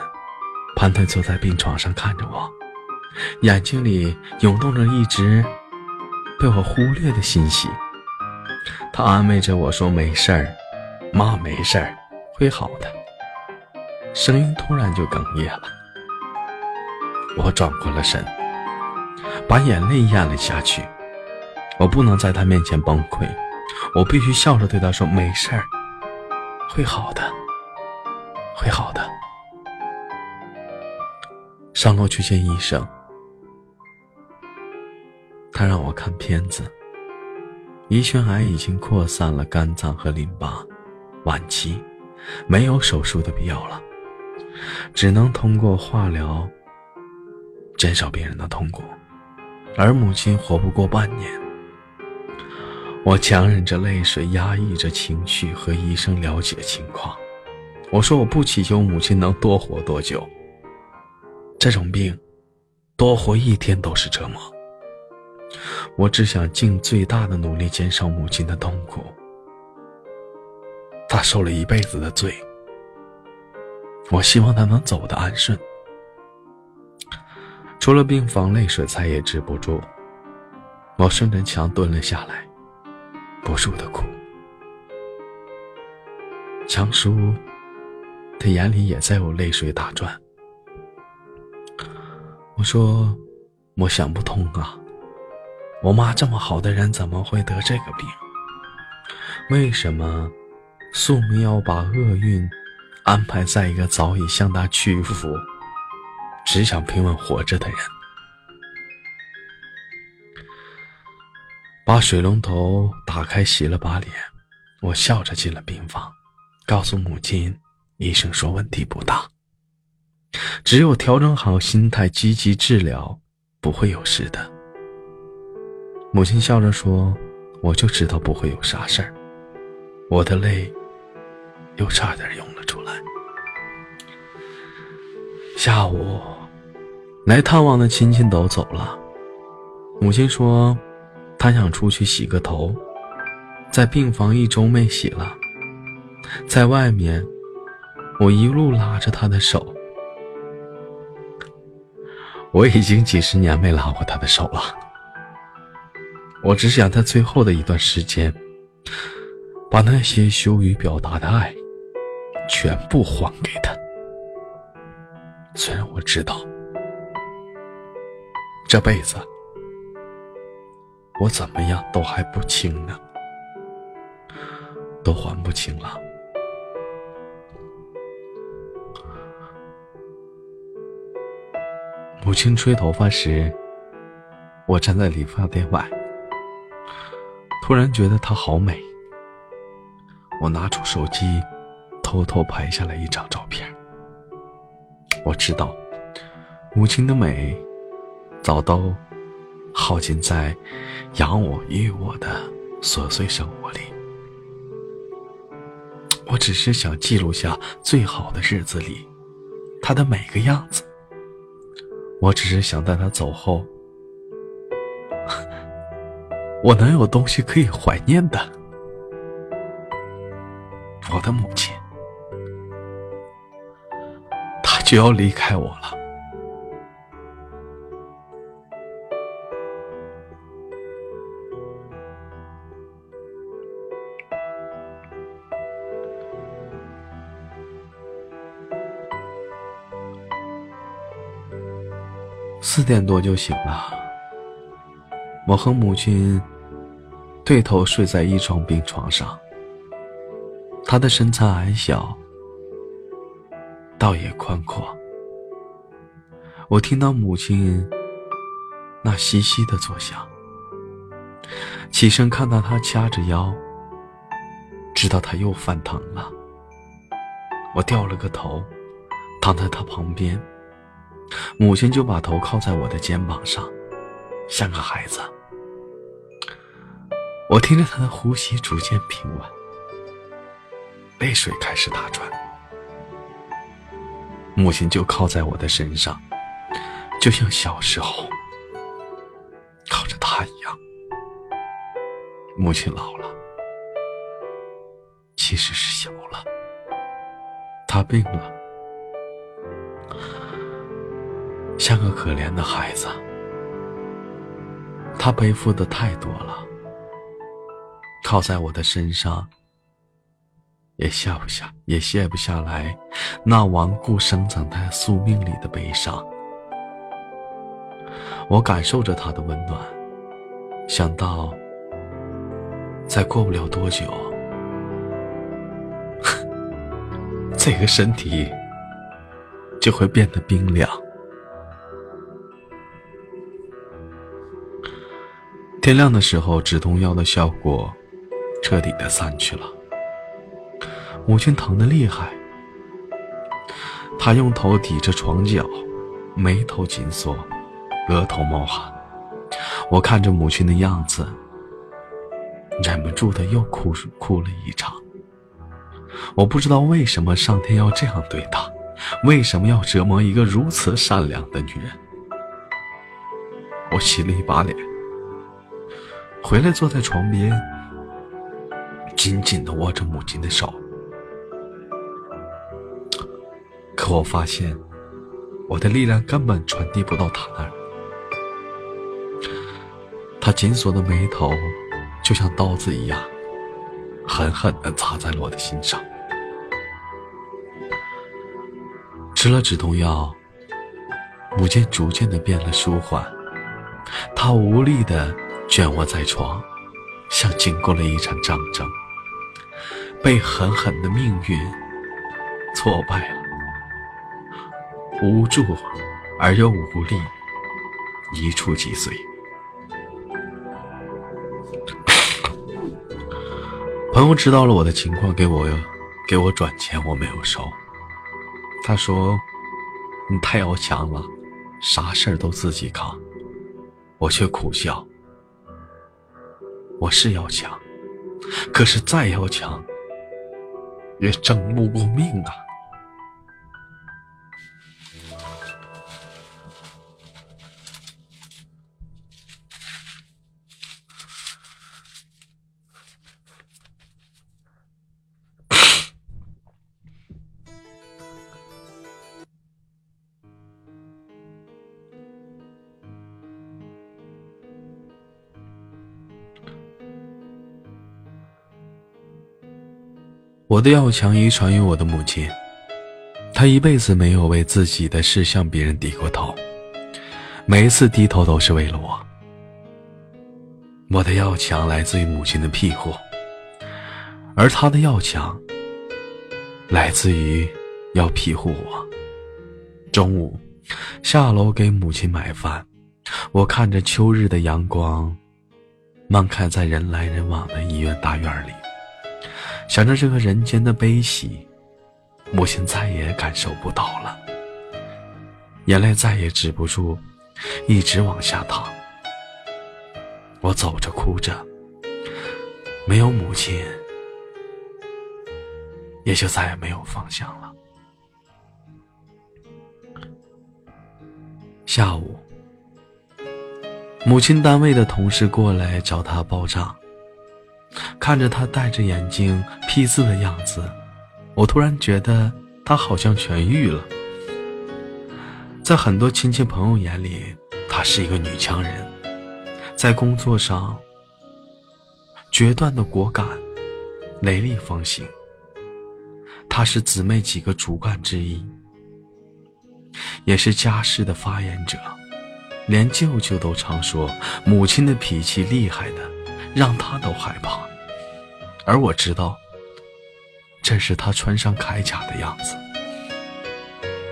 Speaker 2: 盘腿坐在病床上看着我，眼睛里涌动着一直被我忽略的欣喜。她安慰着我说：“没事儿，妈，没事儿，会好的。”声音突然就哽咽了。我转过了身，把眼泪咽了下去。我不能在她面前崩溃，我必须笑着对他说：“没事儿，会好的，会好的。”上楼去见医生，他让我看片子，胰腺癌已经扩散了肝脏和淋巴，晚期，没有手术的必要了。只能通过化疗减少病人的痛苦，而母亲活不过半年。我强忍着泪水，压抑着情绪，和医生了解情况。我说：“我不祈求母亲能多活多久，这种病，多活一天都是折磨。我只想尽最大的努力减少母亲的痛苦。她受了一辈子的罪。”我希望他能走得安顺。出了病房，泪水再也止不住，我顺着墙蹲了下来，不住的哭。强叔，他眼里也在有泪水打转。我说，我想不通啊，我妈这么好的人，怎么会得这个病？为什么宿命要把厄运？安排在一个早已向他屈服、只想平稳活着的人。把水龙头打开，洗了把脸，我笑着进了病房，告诉母亲：“医生说问题不大，只有调整好心态，积极治疗，不会有事的。”母亲笑着说：“我就知道不会有啥事儿。”我的泪又差点涌了出来。下午，来探望的亲戚都走了。母亲说，他想出去洗个头，在病房一周没洗了。在外面，我一路拉着他的手。我已经几十年没拉过他的手了。我只想在最后的一段时间，把那些羞于表达的爱，全部还给他。虽然我知道，这辈子我怎么样都还不清呢，都还不清了。母亲吹头发时，我站在理发店外，突然觉得她好美。我拿出手机，偷偷拍下来一张照片。我知道，母亲的美，早都耗尽在养我育我的琐碎生活里。我只是想记录下最好的日子里，她的每个样子。我只是想在她走后，我能有东西可以怀念的。我的母亲。她就要离开我了。四点多就醒了，我和母亲对头睡在一床病床上，她的身材矮小。倒也宽阔。我听到母亲那细细的作响，起身看到她掐着腰，知道她又犯疼了。我掉了个头，躺在她旁边，母亲就把头靠在我的肩膀上，像个孩子。我听着她的呼吸逐渐平稳，泪水开始打转。母亲就靠在我的身上，就像小时候靠着她一样。母亲老了，其实是小了，她病了。像个可怜的孩子，他背负的太多了，靠在我的身上，也下不下，也卸不下来那顽固生长在宿命里的悲伤。我感受着他的温暖，想到再过不了多久，这个身体就会变得冰凉。天亮的时候，止痛药的效果彻底的散去了。母亲疼得厉害，她用头抵着床角，眉头紧锁，额头冒汗。我看着母亲的样子，忍不住的又哭哭了一场。我不知道为什么上天要这样对她，为什么要折磨一个如此善良的女人。我洗了一把脸。回来，坐在床边，紧紧的握着母亲的手。可我发现，我的力量根本传递不到她那儿。她紧锁的眉头，就像刀子一样，狠狠的插在了我的心上。吃了止痛药，母亲逐渐的变了舒缓，她无力的。卷卧在床，像经过了一场战争，被狠狠的命运挫败了，无助而又无力，一触即碎。朋友知道了我的情况，给我给我转钱，我没有收。他说：“你太要强了，啥事儿都自己扛。”我却苦笑。我是要强，可是再要强，也争不过命啊。我的要强遗传于我的母亲，她一辈子没有为自己的事向别人低过头，每一次低头都是为了我。我的要强来自于母亲的庇护，而她的要强来自于要庇护我。中午下楼给母亲买饭，我看着秋日的阳光，漫开在人来人往的医院大院里。想着这个人间的悲喜，母亲再也感受不到了，眼泪再也止不住，一直往下淌。我走着哭着，没有母亲，也就再也没有方向了。下午，母亲单位的同事过来找他报账。看着他戴着眼镜批字的样子，我突然觉得他好像痊愈了。在很多亲戚朋友眼里，她是一个女强人，在工作上决断的果敢，雷厉风行。她是姊妹几个主干之一，也是家事的发言者，连舅舅都常说母亲的脾气厉害的。让他都害怕，而我知道，这是他穿上铠甲的样子。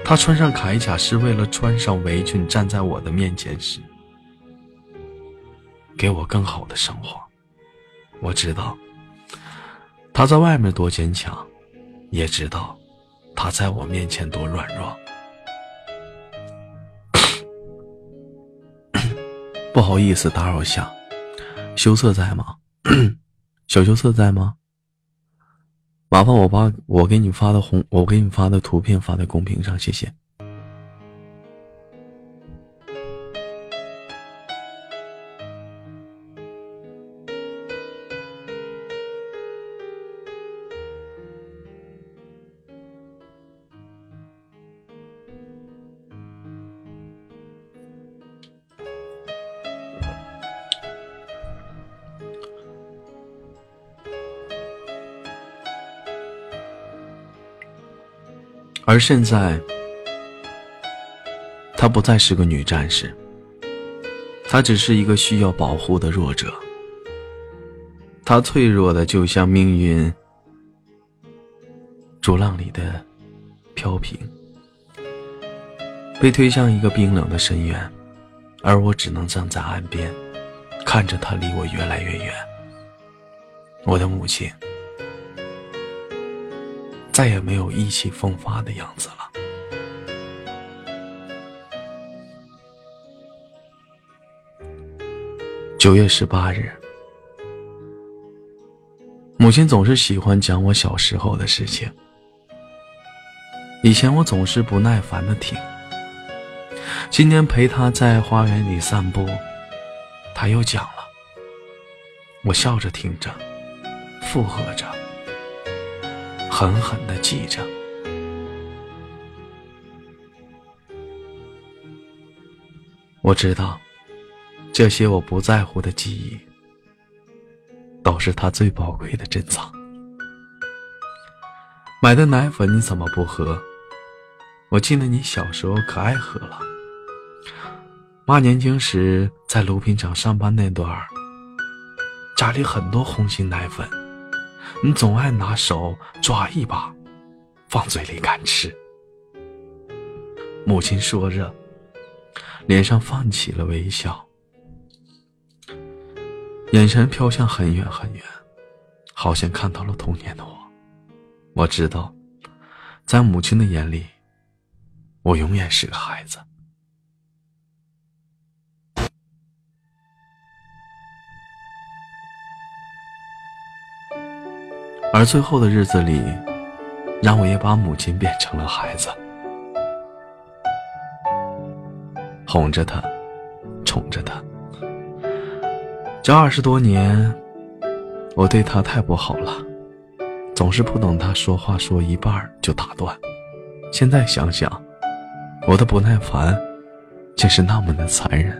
Speaker 2: 他穿上铠甲是为了穿上围裙，站在我的面前时，给我更好的生活。我知道，他在外面多坚强，也知道，他在我面前多软弱。不好意思打扰下，羞涩在吗？小羞涩在吗？麻烦我把我给你发的红，我给你发的图片发在公屏上，谢谢。而现在，她不再是个女战士，她只是一个需要保护的弱者。她脆弱的就像命运逐浪里的飘萍，被推向一个冰冷的深渊，而我只能站在岸边，看着她离我越来越远。我的母亲。再也没有意气风发的样子了。九月十八日，母亲总是喜欢讲我小时候的事情。以前我总是不耐烦的听，今天陪她在花园里散步，她又讲了，我笑着听着，附和着。狠狠的记着，我知道，这些我不在乎的记忆，都是他最宝贵的珍藏。买的奶粉你怎么不喝？我记得你小时候可爱喝了。妈年轻时在卢品厂上班那段儿，家里很多红心奶粉。你总爱拿手抓一把，放嘴里干吃。母亲说着，脸上泛起了微笑，眼神飘向很远很远，好像看到了童年的我。我知道，在母亲的眼里，我永远是个孩子。而最后的日子里，让我也把母亲变成了孩子，哄着她，宠着她。这二十多年，我对她太不好了，总是不等她说话说一半就打断。现在想想，我的不耐烦，竟是那么的残忍。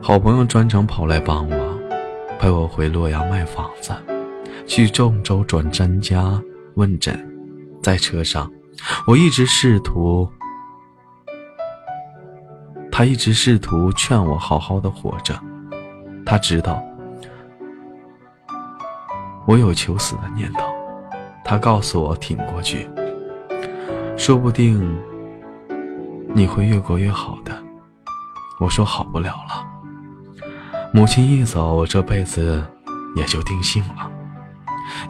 Speaker 2: 好朋友专程跑来帮我。陪我回洛阳卖房子，去郑州转专家问诊。在车上，我一直试图，他一直试图劝我好好的活着。他知道我有求死的念头，他告诉我挺过去，说不定你会越过越好的。我说好不了了。母亲一走，我这辈子也就定性了。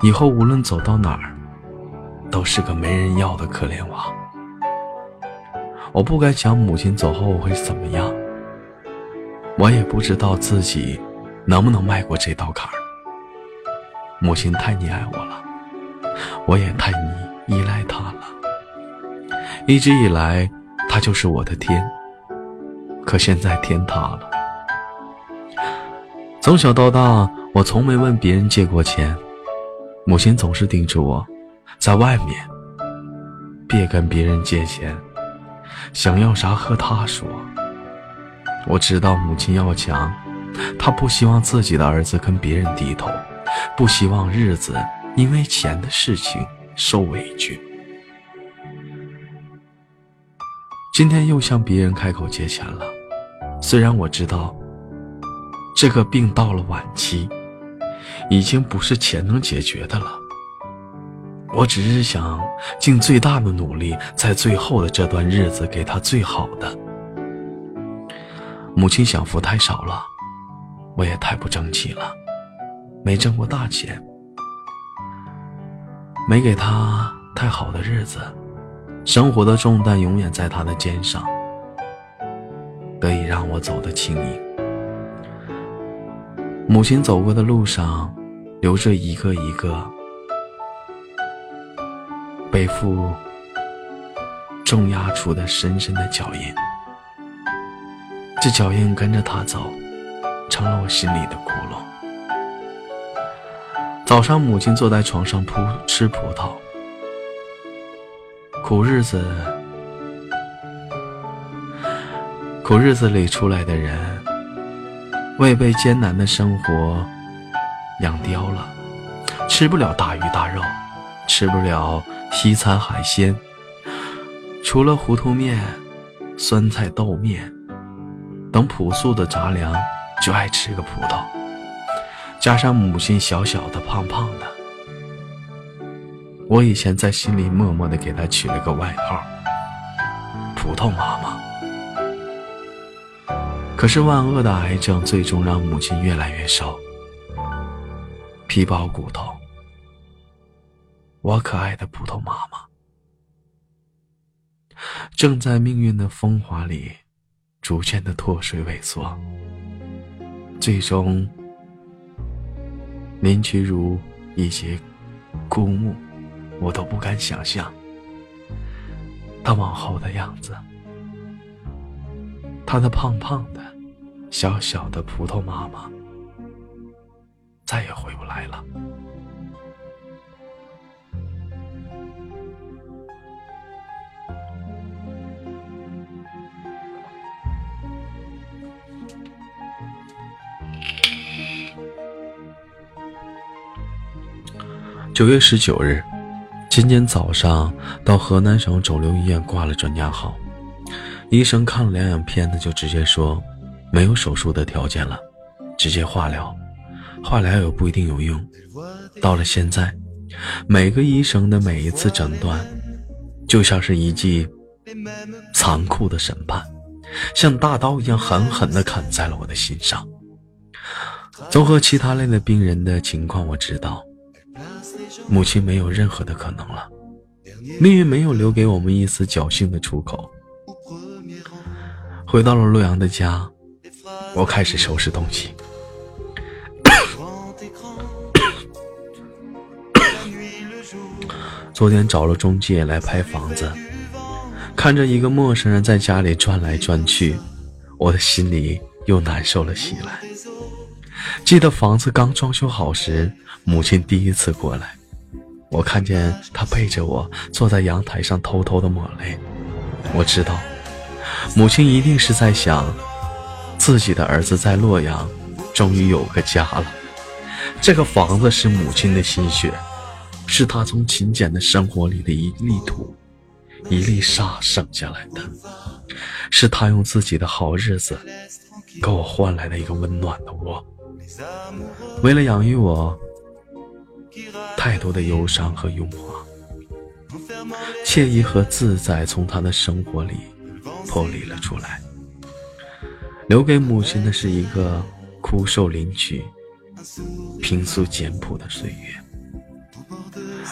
Speaker 2: 以后无论走到哪儿，都是个没人要的可怜娃。我不敢想母亲走后我会怎么样，我也不知道自己能不能迈过这道坎儿。母亲太溺爱我了，我也太依依赖她了。一直以来，她就是我的天。可现在天塌了。从小到大，我从没问别人借过钱，母亲总是叮嘱我，在外面别跟别人借钱，想要啥和他说。我知道母亲要强，她不希望自己的儿子跟别人低头，不希望日子因为钱的事情受委屈。今天又向别人开口借钱了，虽然我知道。这个病到了晚期，已经不是钱能解决的了。我只是想尽最大的努力，在最后的这段日子给他最好的。母亲享福太少了，我也太不争气了，没挣过大钱，没给他太好的日子，生活的重担永远在他的肩上，得以让我走得轻盈。母亲走过的路上，留着一个一个背负重压出的深深的脚印，这脚印跟着她走，成了我心里的窟窿。早上，母亲坐在床上铺吃葡萄，苦日子。苦日子里出来的人，未被艰难的生活养刁了，吃不了大鱼大肉，吃不了西餐海鲜，除了糊涂面、酸菜豆面等朴素的杂粮，就爱吃个葡萄。加上母亲小小的、胖胖的，我以前在心里默默的给她取了个外号——葡萄妈妈。可是万恶的癌症最终让母亲越来越瘦，皮包骨头。我可爱的葡萄妈妈，正在命运的风华里，逐渐的脱水萎缩，最终林去如一截枯木，我都不敢想象她往后的样子。她的胖胖的。小小的葡萄妈妈，再也回不来了。九月十九日，今天早上到河南省肿瘤医院挂了专家号，医生看了两眼片子，就直接说。没有手术的条件了，直接化疗。化疗也不一定有用。到了现在，每个医生的每一次诊断，就像是一记残酷的审判，像大刀一样狠狠地砍在了我的心上。综合其他类的病人的情况，我知道，母亲没有任何的可能了。命运没有留给我们一丝侥幸的出口。回到了洛阳的家。我开始收拾东西。昨天找了中介来拍房子，看着一个陌生人在家里转来转去，我的心里又难受了起来。记得房子刚装修好时，母亲第一次过来，我看见她背着我坐在阳台上偷偷的抹泪。我知道，母亲一定是在想。自己的儿子在洛阳，终于有个家了。这个房子是母亲的心血，是他从勤俭的生活里的一粒土、一粒沙省下来的，是他用自己的好日子给我换来的一个温暖的窝。为了养育我，太多的忧伤和拥华，惬意和自在从他的生活里脱离了出来。留给母亲的是一个枯瘦嶙峋、平素简朴的岁月，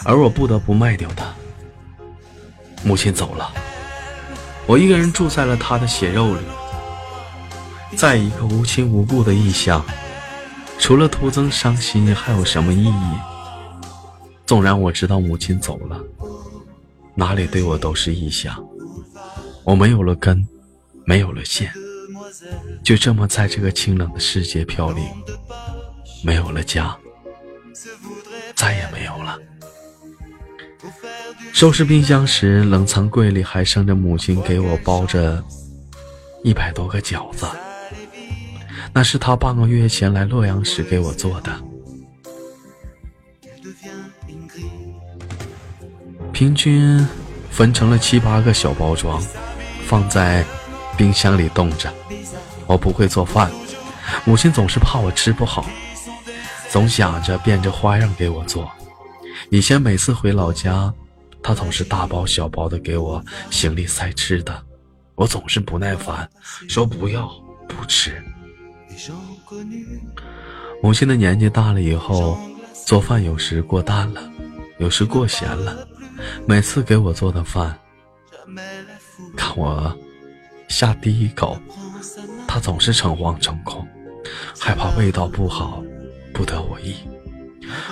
Speaker 2: 而我不得不卖掉它。母亲走了，我一个人住在了她的血肉里，在一个无亲无故的异乡，除了徒增伤心，还有什么意义？纵然我知道母亲走了，哪里对我都是异乡，我没有了根，没有了线。就这么在这个清冷的世界飘零，没有了家，再也没有了。收拾冰箱时，冷藏柜里还剩着母亲给我包着一百多个饺子，那是她半个月前来洛阳时给我做的，平均分成了七八个小包装，放在冰箱里冻着。我不会做饭，母亲总是怕我吃不好，总想着变着花样给我做。以前每次回老家，她总是大包小包的给我行李塞吃的，我总是不耐烦，说不要不吃。母亲的年纪大了以后，做饭有时过淡了，有时过咸了。每次给我做的饭，看我下第一口。他总是诚惶诚恐，害怕味道不好，不得我意。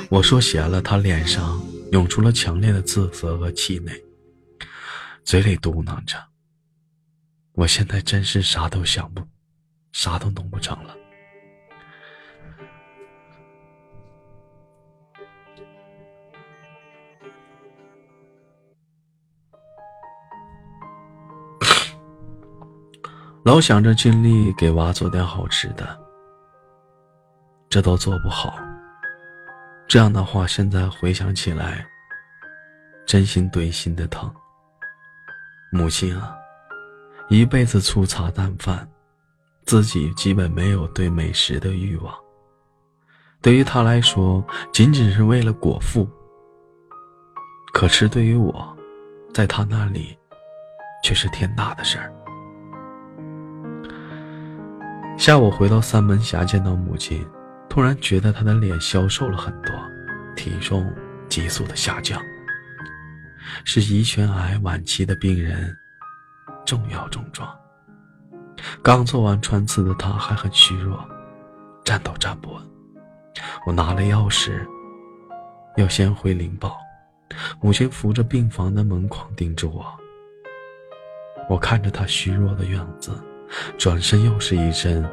Speaker 2: 我说咸了，他脸上涌出了强烈的自责和气馁，嘴里嘟囔着：“我现在真是啥都想不，啥都弄不成了。”老想着尽力给娃做点好吃的，这都做不好。这样的话，现在回想起来，真心对心的疼。母亲啊，一辈子粗茶淡饭，自己基本没有对美食的欲望。对于她来说，仅仅是为了果腹。可是对于我，在她那里，却是天大的事儿。下午回到三门峡，见到母亲，突然觉得她的脸消瘦了很多，体重急速的下降。是胰腺癌晚期的病人，重要症状。刚做完穿刺的她还很虚弱，站都站不稳。我拿了钥匙，要先回灵宝。母亲扶着病房的门框盯着我，我看着她虚弱的样子。转身又是一阵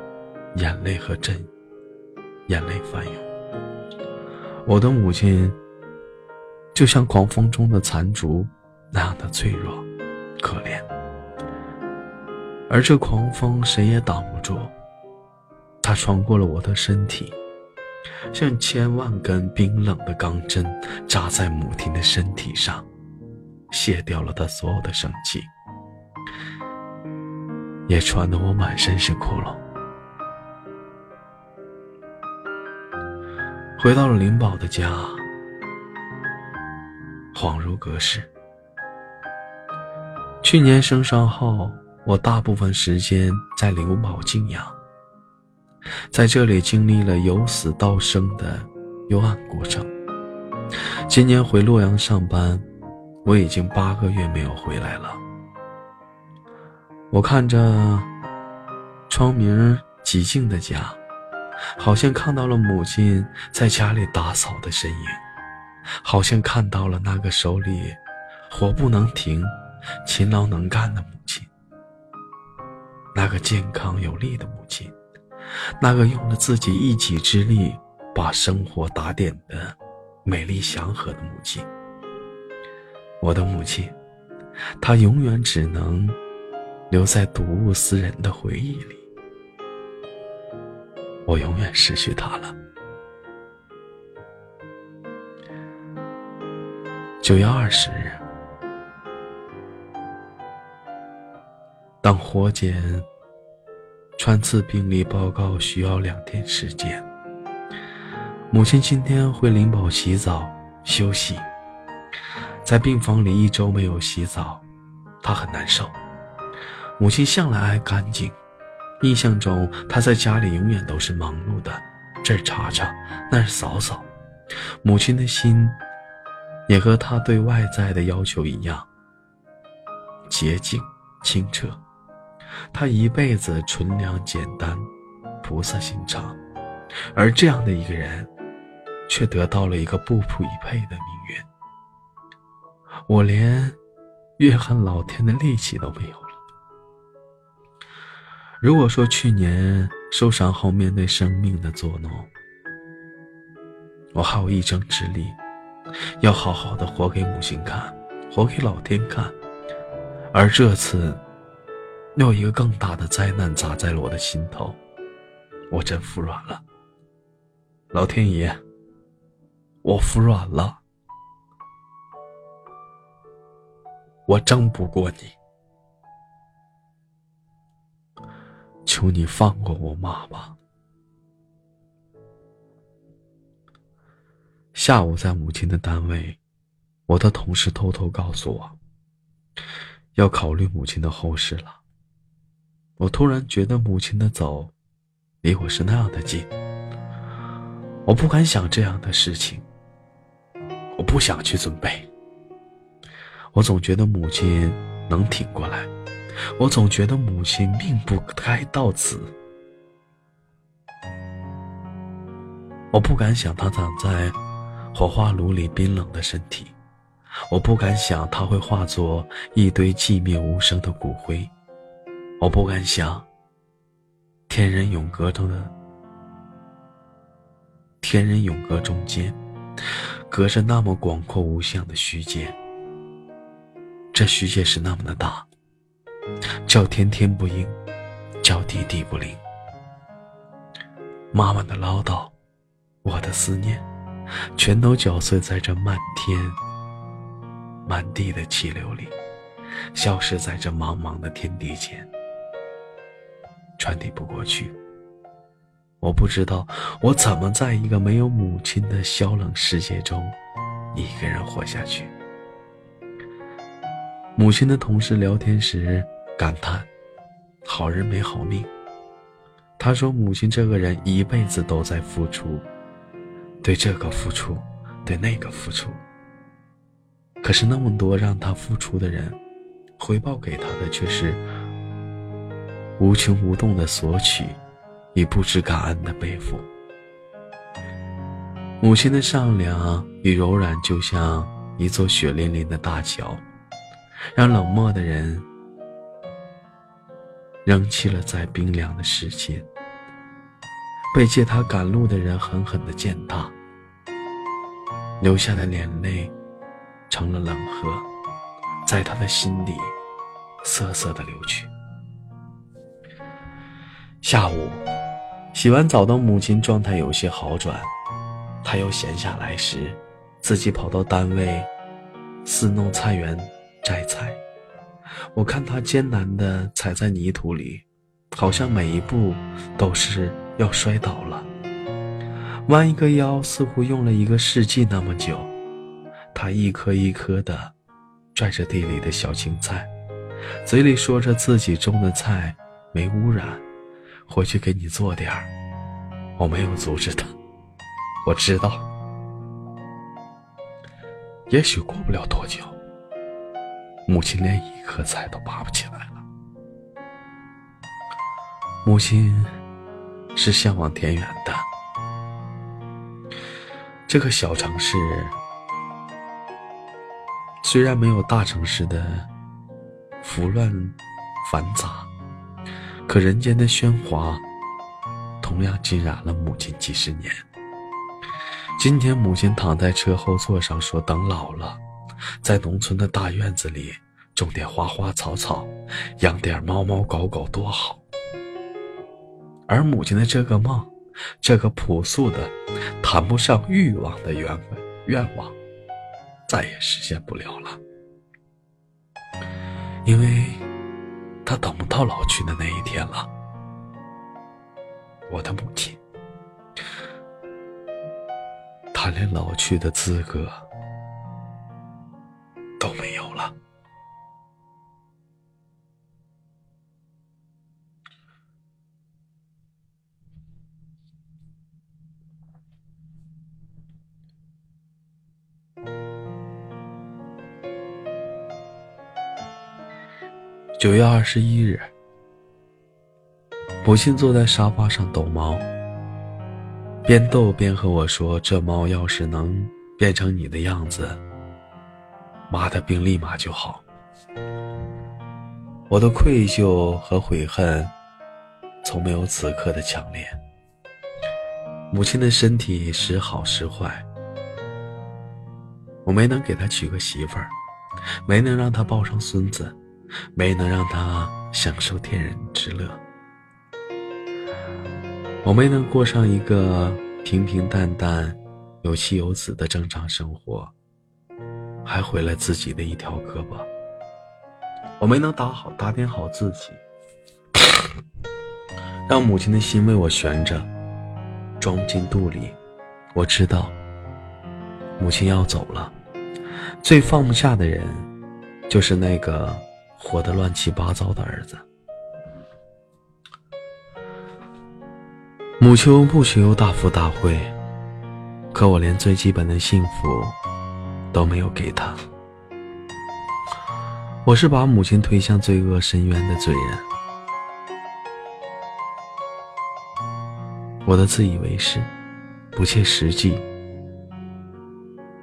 Speaker 2: 眼泪和阵眼泪翻涌。我的母亲就像狂风中的残烛那样的脆弱、可怜，而这狂风谁也挡不住。它穿过了我的身体，像千万根冰冷的钢针扎在母亲的身体上，卸掉了她所有的生气。也穿得我满身是窟窿。回到了灵宝的家，恍如隔世。去年生伤后，我大部分时间在灵宝静养，在这里经历了由死到生的幽暗过程。今年回洛阳上班，我已经八个月没有回来了。我看着窗明几净的家，好像看到了母亲在家里打扫的身影，好像看到了那个手里活不能停、勤劳能干的母亲，那个健康有力的母亲，那个用了自己一己之力把生活打点的美丽祥和的母亲。我的母亲，她永远只能。留在睹物思人的回忆里，我永远失去他了。九月二十日，当活检穿刺病例报告需要两天时间，母亲今天回灵宝洗澡休息，在病房里一周没有洗澡，她很难受。母亲向来爱干净，印象中她在家里永远都是忙碌的，这儿查查，那儿扫扫。母亲的心，也和她对外在的要求一样，洁净清澈。她一辈子纯良简单，菩萨心肠，而这样的一个人，却得到了一个不匹配的命运。我连怨恨老天的力气都没有。如果说去年受伤后面对生命的作弄，我还有一争之力，要好好的活给母亲看，活给老天看，而这次，又一个更大的灾难砸在了我的心头，我真服软了。老天爷，我服软了，我争不过你。求你放过我妈吧。下午在母亲的单位，我的同事偷偷告诉我，要考虑母亲的后事了。我突然觉得母亲的走，离我是那样的近。我不敢想这样的事情，我不想去准备。我总觉得母亲能挺过来，我总觉得母亲命不该到此。我不敢想她躺在火化炉里冰冷的身体，我不敢想她会化作一堆寂灭无声的骨灰，我不敢想天人永隔中的天人永隔中间，隔着那么广阔无相的虚界，这虚界是那么的大。叫天天不应，叫地地不灵。妈妈的唠叨，我的思念，全都搅碎在这漫天、满地的气流里，消失在这茫茫的天地间，传递不过去。我不知道我怎么在一个没有母亲的萧冷世界中，一个人活下去。母亲的同事聊天时。感叹：“好人没好命。”他说：“母亲这个人一辈子都在付出，对这个付出，对那个付出。可是那么多让他付出的人，回报给他的却是无穷无动的索取，与不知感恩的背负。母亲的善良与柔软，就像一座血淋淋的大桥，让冷漠的人。”扔弃了在冰凉的世界，被借他赶路的人狠狠的践踏，流下的眼泪成了冷河，在他的心里瑟瑟的流去。下午，洗完澡的母亲状态有些好转，他又闲下来时，自己跑到单位四弄菜园摘菜。我看他艰难地踩在泥土里，好像每一步都是要摔倒了。弯一个腰，似乎用了一个世纪那么久。他一颗一颗地拽着地里的小青菜，嘴里说着自己种的菜没污染，回去给你做点儿。我没有阻止他，我知道，也许过不了多久。母亲连一颗菜都拔不起来了。母亲是向往田园的。这个小城市虽然没有大城市的浮乱繁杂，可人间的喧哗同样浸染了母亲几十年。今天，母亲躺在车后座上说：“等老了。”在农村的大院子里种点花花草草，养点猫猫狗狗多好。而母亲的这个梦，这个朴素的、谈不上欲望的愿愿望，再也实现不了了，因为他等不到老去的那一天了。我的母亲，她连老去的资格。都没有了。九月二十一日，母亲坐在沙发上逗猫，边逗边和我说：“这猫要是能变成你的样子。”妈的病立马就好。我的愧疚和悔恨，从没有此刻的强烈。母亲的身体时好时坏，我没能给她娶个媳妇儿，没能让她抱上孙子，没能让她享受天人之乐，我没能过上一个平平淡淡、有妻有子的正常生活。还毁了自己的一条胳膊。我没能打好打点好自己，让母亲的心为我悬着，装不进肚里。我知道，母亲要走了，最放不下的人，就是那个活得乱七八糟的儿子。母亲不求大富大贵，可我连最基本的幸福。都没有给他。我是把母亲推向罪恶深渊的罪人。我的自以为是，不切实际，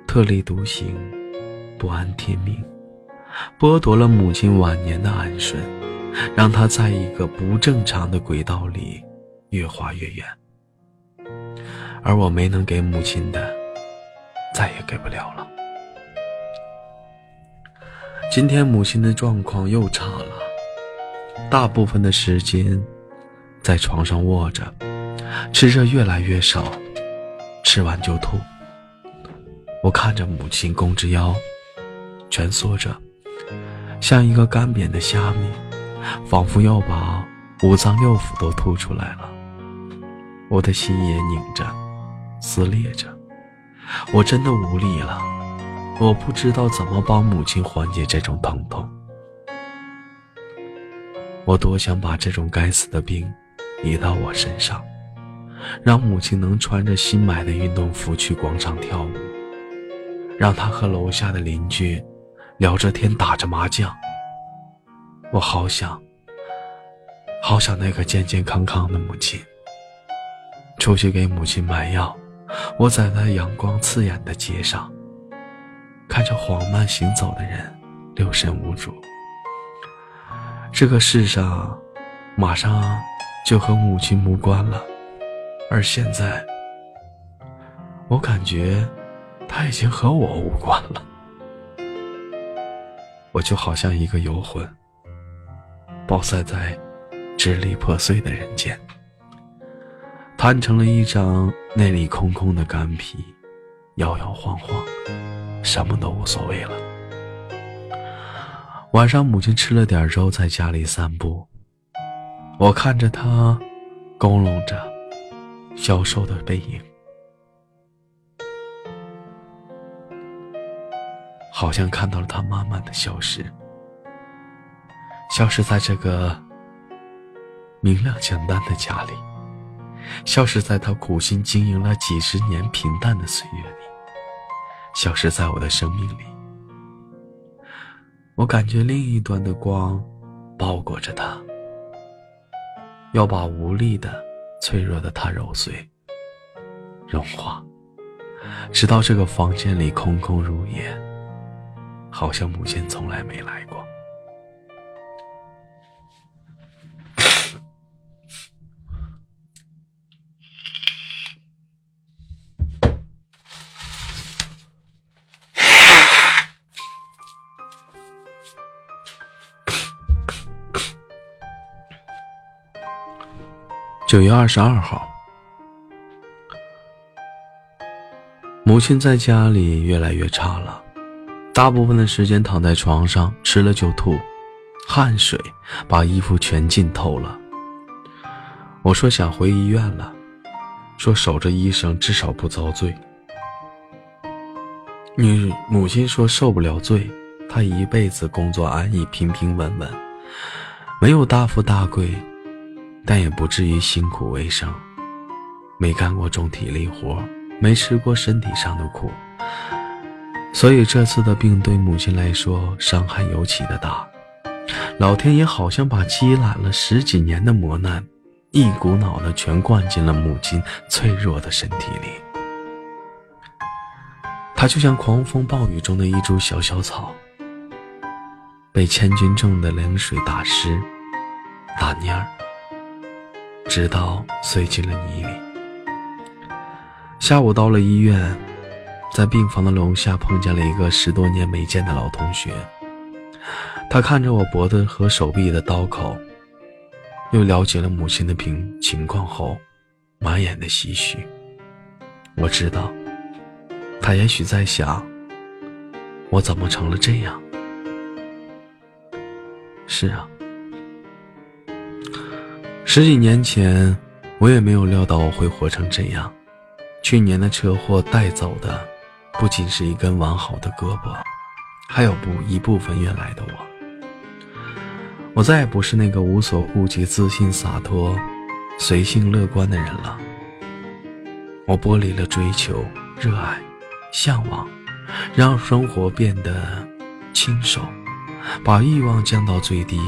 Speaker 2: 特立独行，不安天命，剥夺了母亲晚年的安顺，让她在一个不正常的轨道里越滑越远。而我没能给母亲的，再也给不了了。今天母亲的状况又差了，大部分的时间在床上卧着，吃着越来越少，吃完就吐。我看着母亲弓着腰，蜷缩着，像一个干瘪的虾米，仿佛要把五脏六腑都吐出来了。我的心也拧着。撕裂着，我真的无力了。我不知道怎么帮母亲缓解这种疼痛。我多想把这种该死的病移到我身上，让母亲能穿着新买的运动服去广场跳舞，让她和楼下的邻居聊着天、打着麻将。我好想，好想那个健健康康的母亲。出去给母亲买药。我在那阳光刺眼的街上，看着缓慢行走的人，六神无主。这个世上，马上就和母亲无关了，而现在，我感觉他已经和我无关了。我就好像一个游魂，暴塞在支离破碎的人间。摊成了一张内里空空的干皮，摇摇晃晃，什么都无所谓了。晚上，母亲吃了点粥，在家里散步。我看着她，佝偻着，消瘦的背影，好像看到了她慢慢的消失，消失在这个明亮简单的家里。消失在他苦心经营了几十年平淡的岁月里，消失在我的生命里。我感觉另一端的光包裹着他，要把无力的、脆弱的他揉碎、融化，直到这个房间里空空如也，好像母亲从来没来过。九月二十二号，母亲在家里越来越差了，大部分的时间躺在床上，吃了就吐，汗水把衣服全浸透了。我说想回医院了，说守着医生至少不遭罪。女母亲说受不了罪，她一辈子工作安逸，平平稳稳，没有大富大贵。但也不至于辛苦为生，没干过重体力活，没吃过身体上的苦，所以这次的病对母亲来说伤害尤其的大。老天爷好像把积攒了十几年的磨难，一股脑的全灌进了母亲脆弱的身体里。她就像狂风暴雨中的一株小小草，被千斤重的冷水打湿、打蔫儿。直到碎进了泥里。下午到了医院，在病房的楼下碰见了一个十多年没见的老同学。他看着我脖子和手臂的刀口，又了解了母亲的病情况后，满眼的唏嘘。我知道，他也许在想：我怎么成了这样？是啊。十几年前，我也没有料到我会活成这样。去年的车祸带走的，不仅是一根完好的胳膊，还有不一部分原来的我。我再也不是那个无所顾忌、自信洒脱、随性乐观的人了。我剥离了追求、热爱、向往，让生活变得轻手，把欲望降到最低，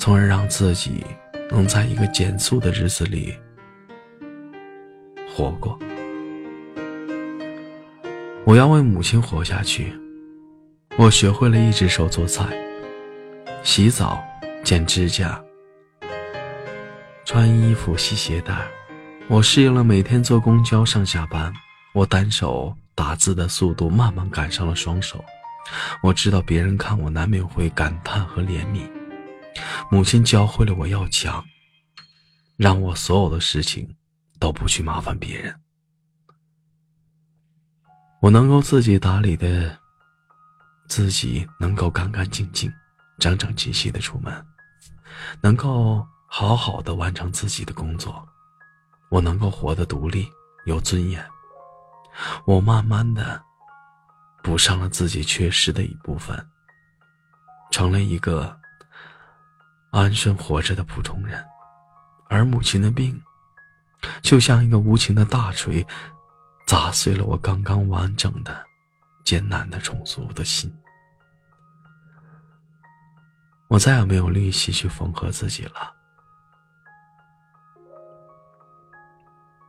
Speaker 2: 从而让自己能在一个减速的日子里活过。我要为母亲活下去。我学会了一只手做菜、洗澡、剪指甲、穿衣服、系鞋带。我适应了每天坐公交上下班。我单手打字的速度慢慢赶上了双手。我知道别人看我难免会感叹和怜悯。母亲教会了我要强，让我所有的事情都不去麻烦别人。我能够自己打理的，自己能够干干净净、整整齐齐的出门，能够好好的完成自己的工作。我能够活得独立、有尊严。我慢慢的补上了自己缺失的一部分，成了一个安生活着的普通人。而母亲的病，就像一个无情的大锤。砸碎了我刚刚完整的、艰难的重组的心。我再也没有力气去缝合自己了，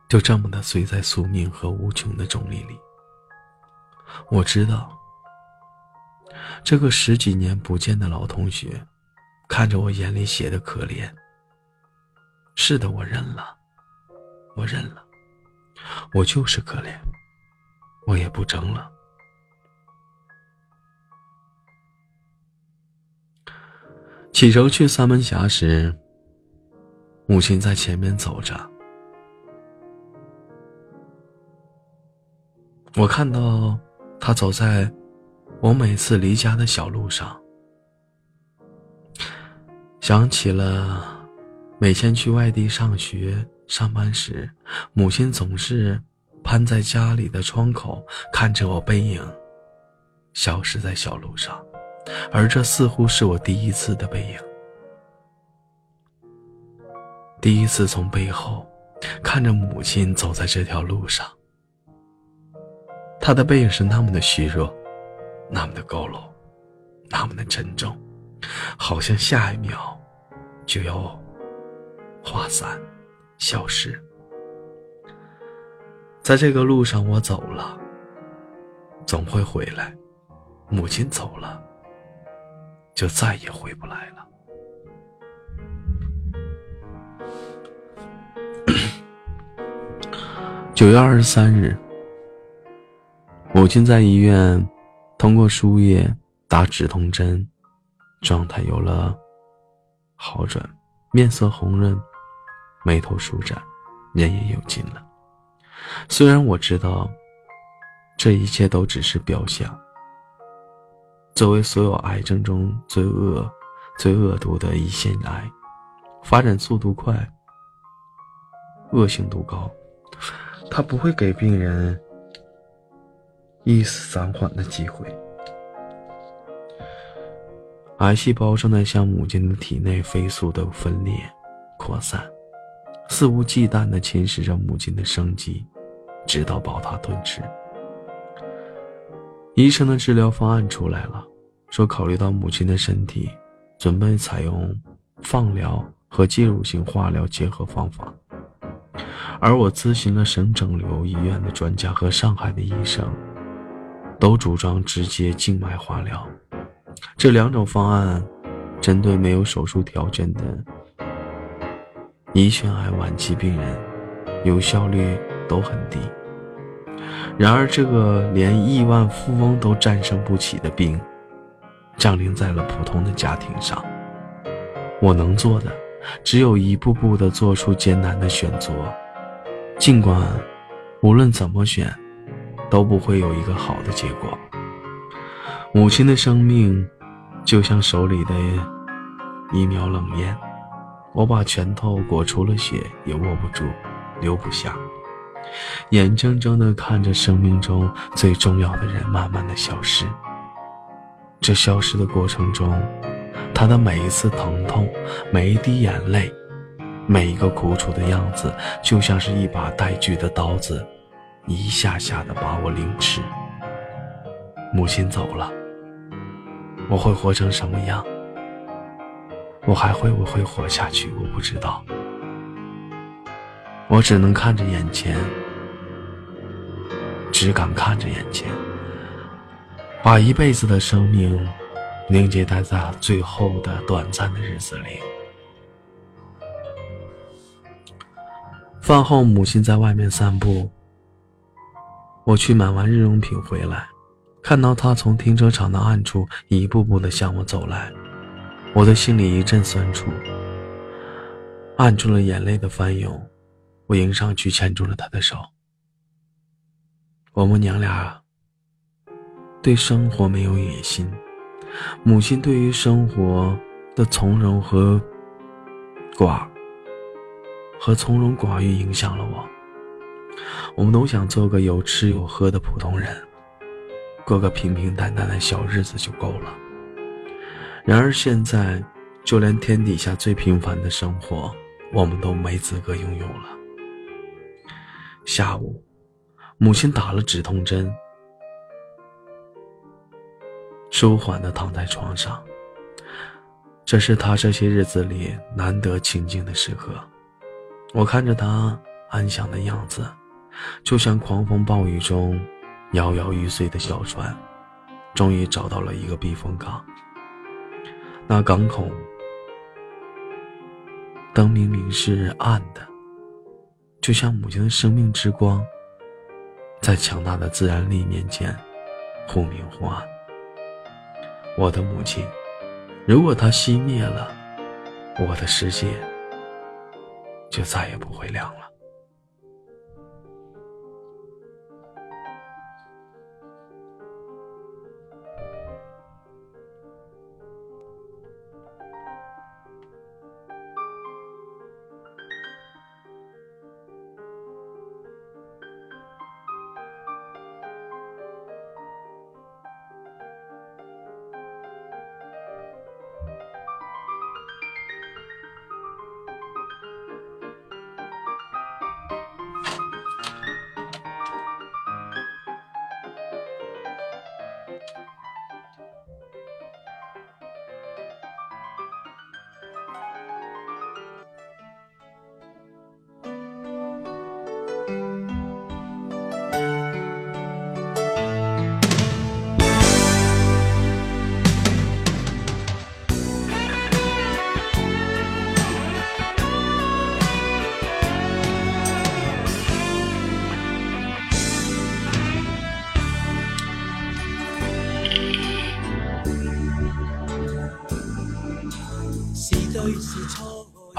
Speaker 2: 就这么的随在宿命和无穷的重力里。我知道，这个十几年不见的老同学，看着我眼里写的可怜。是的，我认了，我认了。我就是可怜，我也不争了。启程去三门峡时，母亲在前面走着，我看到她走在我每次离家的小路上，想起了每天去外地上学。上班时，母亲总是攀在家里的窗口，看着我背影消失在小路上，而这似乎是我第一次的背影，第一次从背后看着母亲走在这条路上。她的背影是那么的虚弱，那么的佝偻，那么的沉重，好像下一秒就要化散。消失，在这个路上，我走了，总会回来。母亲走了，就再也回不来了。九月二十三日，母亲在医院通过输液打止痛针，状态有了好转，面色红润。眉头舒展，人也有劲了。虽然我知道，这一切都只是表象。作为所有癌症中最恶、最恶毒的胰腺癌，发展速度快，恶性度高，它不会给病人一丝暂缓的机会。癌细胞正在向母亲的体内飞速的分裂、扩散。肆无忌惮地侵蚀着母亲的生机，直到抱她吞吃。医生的治疗方案出来了，说考虑到母亲的身体，准备采用放疗和介入性化疗结合方法。而我咨询了省肿瘤医院的专家和上海的医生，都主张直接静脉化疗。这两种方案，针对没有手术条件的。胰腺癌晚期病人，有效率都很低。然而，这个连亿万富翁都战胜不起的病，降临在了普通的家庭上。我能做的，只有一步步的做出艰难的选择。尽管，无论怎么选，都不会有一个好的结果。母亲的生命，就像手里的一秒冷烟。我把拳头裹出了血，也握不住，留不下，眼睁睁地看着生命中最重要的人慢慢的消失。这消失的过程中，他的每一次疼痛，每一滴眼泪，每一个苦楚的样子，就像是一把带锯的刀子，一下下的把我凌迟。母亲走了，我会活成什么样？我还会不会活下去？我不知道。我只能看着眼前，只敢看着眼前，把一辈子的生命凝结待在最后的短暂的日子里。饭后，母亲在外面散步。我去买完日用品回来，看到他从停车场的暗处一步步的向我走来，我的心里一阵酸楚，按住了眼泪的翻涌。我迎上去牵住了他的手。我们娘俩对生活没有野心，母亲对于生活的从容和寡和从容寡欲影响了我。我们都想做个有吃有喝的普通人，过个平平淡淡的小日子就够了。然而现在，就连天底下最平凡的生活，我们都没资格拥有了。下午，母亲打了止痛针，舒缓地躺在床上。这是她这些日子里难得清静的时刻。我看着她安详的样子。就像狂风暴雨中摇摇欲坠的小船，终于找到了一个避风港。那港口灯明明是暗的，就像母亲的生命之光，在强大的自然力面前忽明忽暗。我的母亲，如果她熄灭了，我的世界就再也不会亮了。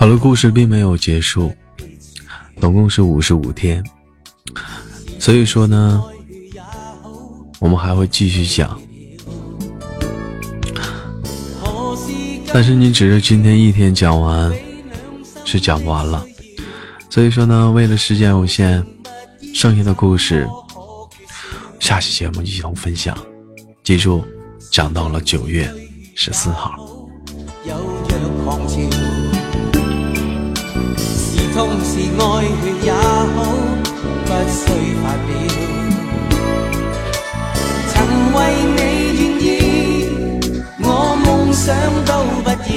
Speaker 2: 好了，故事并没有结束，总共是五十五天，所以说呢，我们还会继续讲。但是你只是今天一天讲完，是讲不完了，所以说呢，为了时间有限，剩下的故事下期节目一同分享。记住，讲到了九月十四号。爱血也好，不需发表。曾为你愿意，我梦想都不要。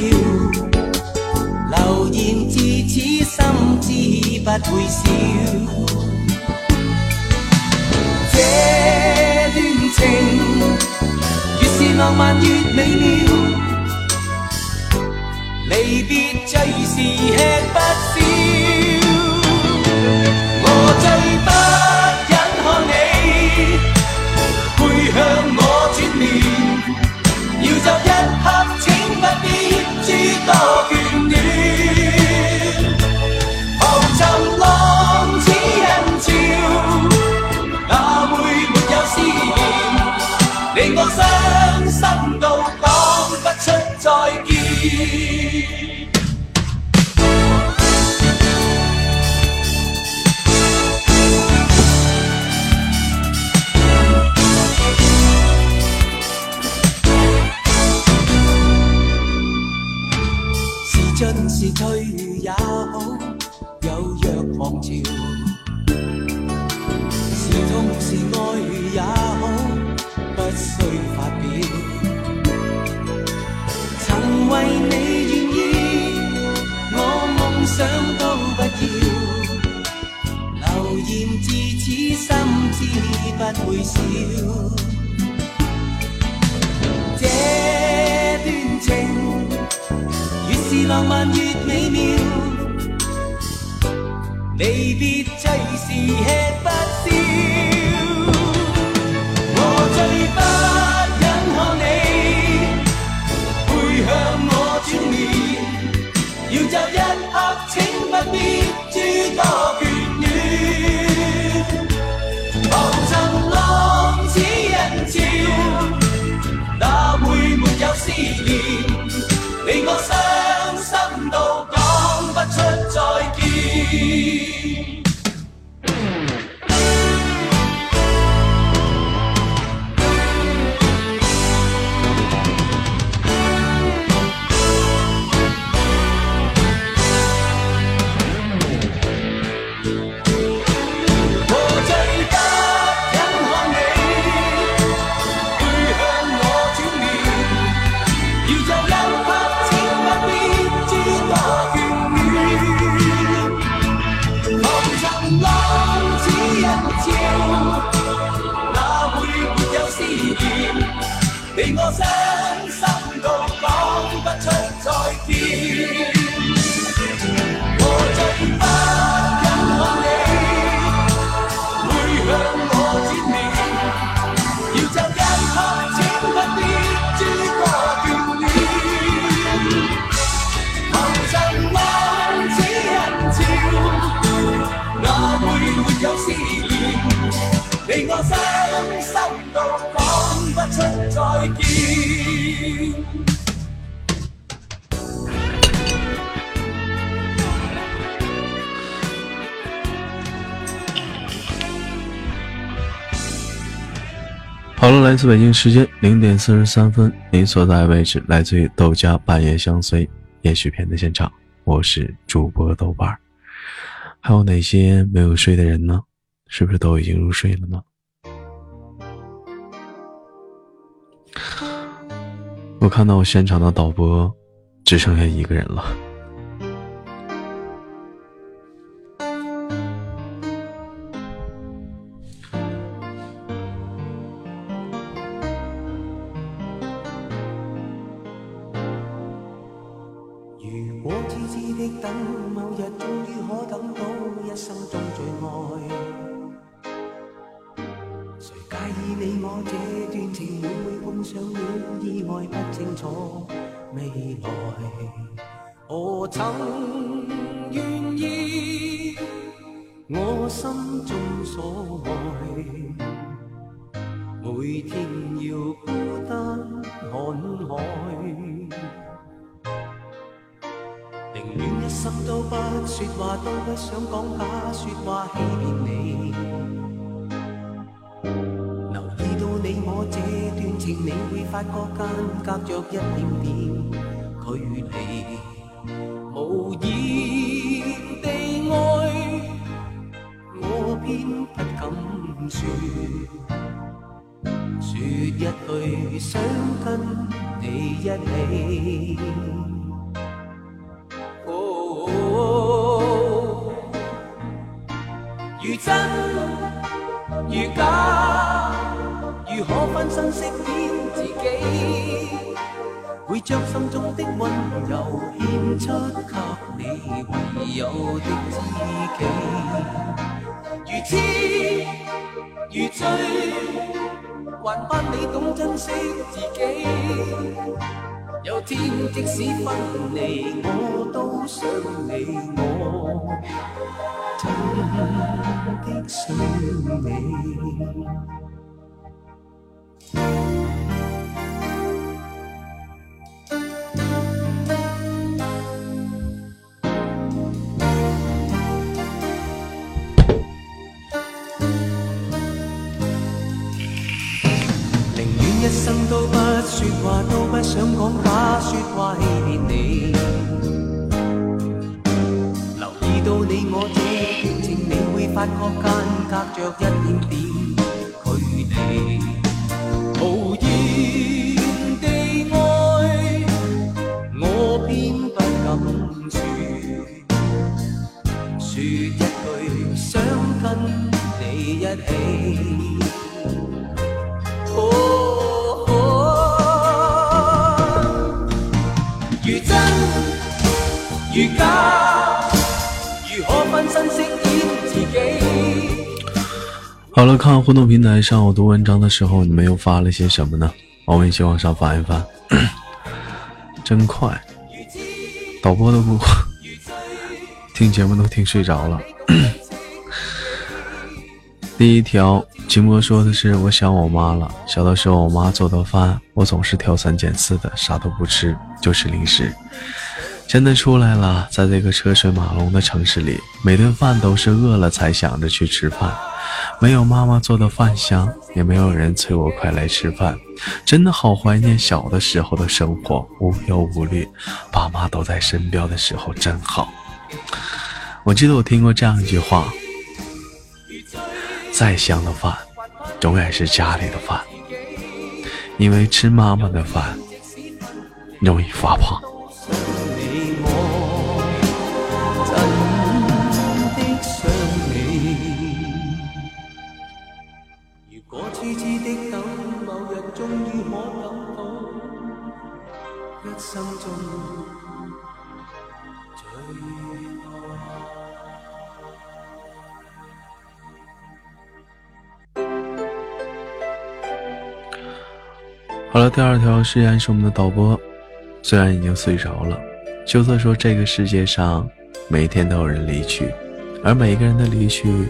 Speaker 2: 流言自此心知不会少。这段情越是浪漫越美妙，离别最是吃不
Speaker 1: 要走一刻请不必诸多眷恋浮沉浪似人潮哪会没有思念？
Speaker 2: 来自北京时间零点四十三分您所在位置来自于豆家半夜相随也许片的现场我是主播豆瓣儿。还有哪些没有睡的人呢？是不是都已经入睡了呢？我看到我现场的导播只剩下一个人了。
Speaker 1: Con 还盼你懂珍惜自己。有天即使分离我都想你我真的想你。脚一点点。
Speaker 2: 好了，看互动平台上我读文章的时候，你们又发了些什么呢？我们一起往上翻一翻，真快，导播都不 听节目都听睡着了。第一条，秦博说的是我想我妈了。小的时候，我妈做的饭，我总是挑三拣四的，啥都不吃，就吃零食。现在出来了，在这个车水马龙的城市里，每顿饭都是饿了才想着去吃饭。没有妈妈做的饭香，也没有人催我快来吃饭，真的好怀念小的时候的生活，无忧无虑，爸妈都在身边的时候真好。我记得我听过这样一句话：再香的饭，永远是家里的饭，因为吃妈妈的饭容易发胖。好了，第二条誓言是我们的导播，虽然已经睡着了，就算说这个世界上每天都有人离去，而每个人的离去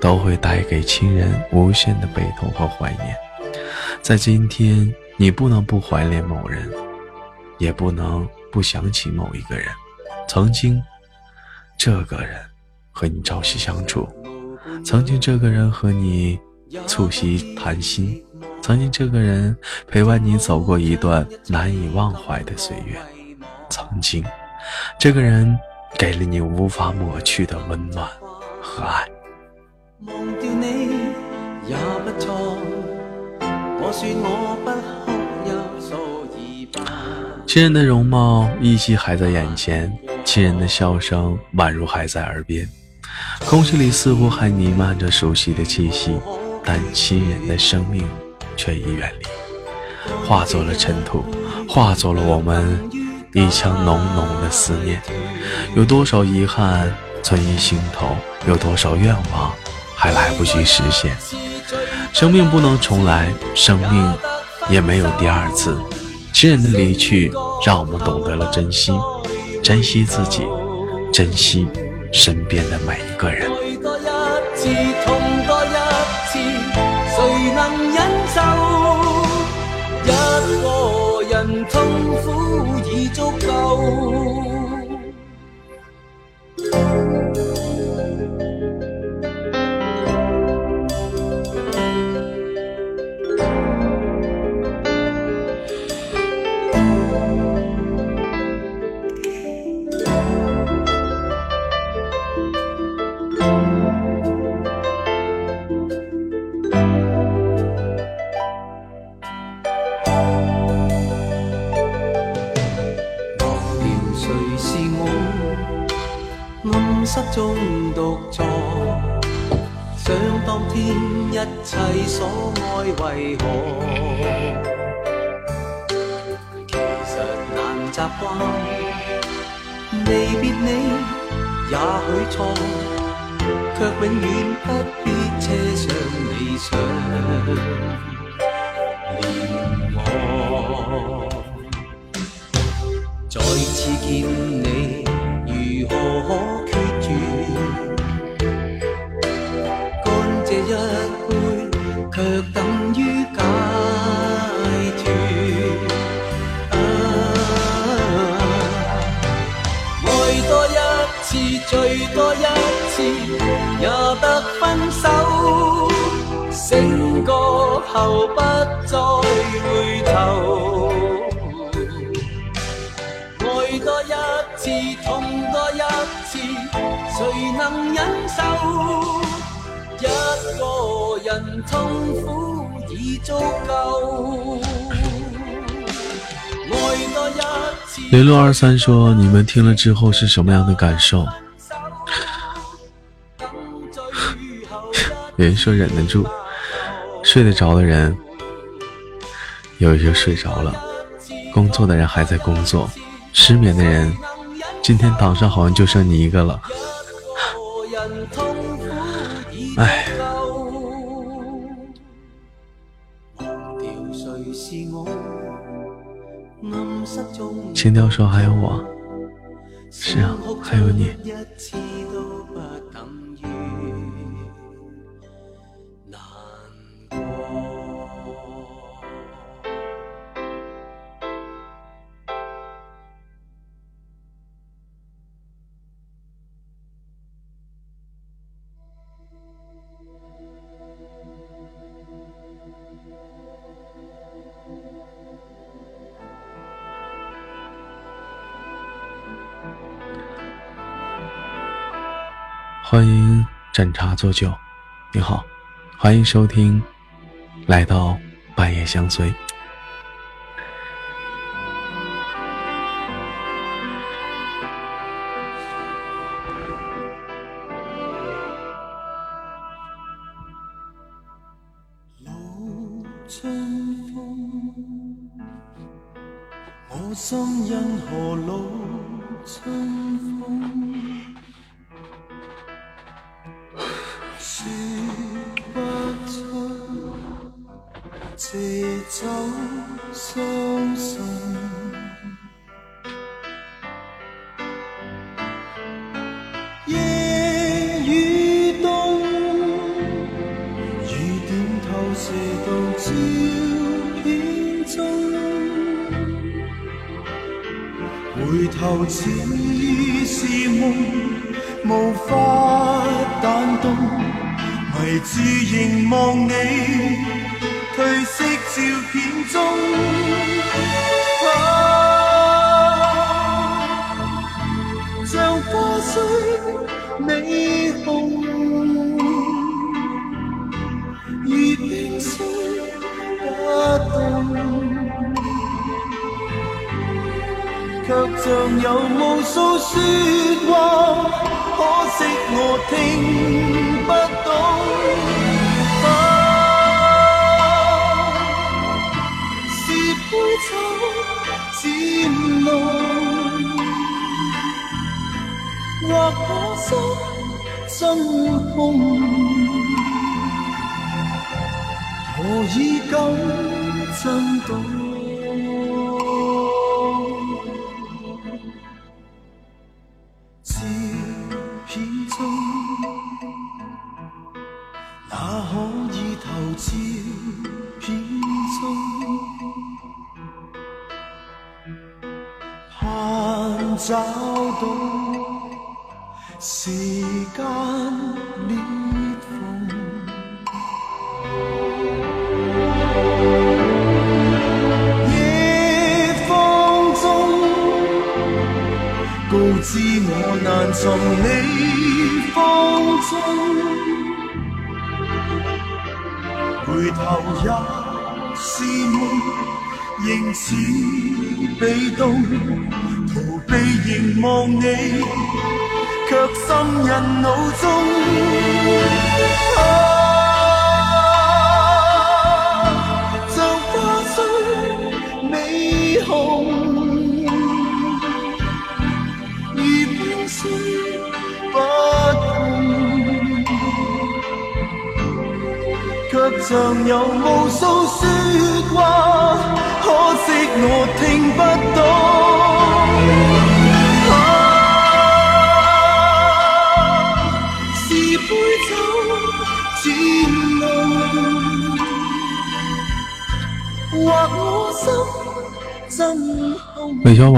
Speaker 2: 都会带给亲人无限的悲痛和怀念。在今天，你不能不怀念某人，也不能不想起某一个人。曾经，这个人和你朝夕相处；曾经，这个人和你促膝谈心。曾经，这个人陪伴你走过一段难以忘怀的岁月；曾经，这个人给了你无法抹去的温暖和爱。忘掉你也不错，我说我不亲人的容貌依稀还在眼前，亲人的笑声宛如还在耳边，空气里似乎还弥漫着熟悉的气息，但亲人的生命。却已远离，化作了尘土，化作了我们一腔浓浓的思念。有多少遗憾存于心头，有多少愿望还来不及实现。生命不能重来，生命也没有第二次。亲人的离去，让我们懂得了珍惜，珍惜自己，珍惜身边的每一个人。已足够。
Speaker 1: 失中独坐，想当天一切所爱为何？其实难习惯，离别你也许错，却永远不必奢想理想连我。再次见后不再回头，爱多一次，痛多一次，谁能忍受？一个人痛苦已足够。爱多一次。
Speaker 2: 零六二三说：“你们听了之后是什么样的感受？”有人说忍得住。睡得着的人，有一些睡着了；工作的人还在工作；失眠的人，今天岛上好像就剩你一个了。唉。情调说还有我，是啊，还有你。欢迎斟茶做酒，你好，欢迎收听，来到半夜相随。
Speaker 3: 夜雨冻，雨点透射到照片中，回头似是梦，无法弹动，迷住凝望你，褪色。照片中啊像花虽未红已冰封不冻却像有无数说话可惜我听梦，或可心真空，何以敢真？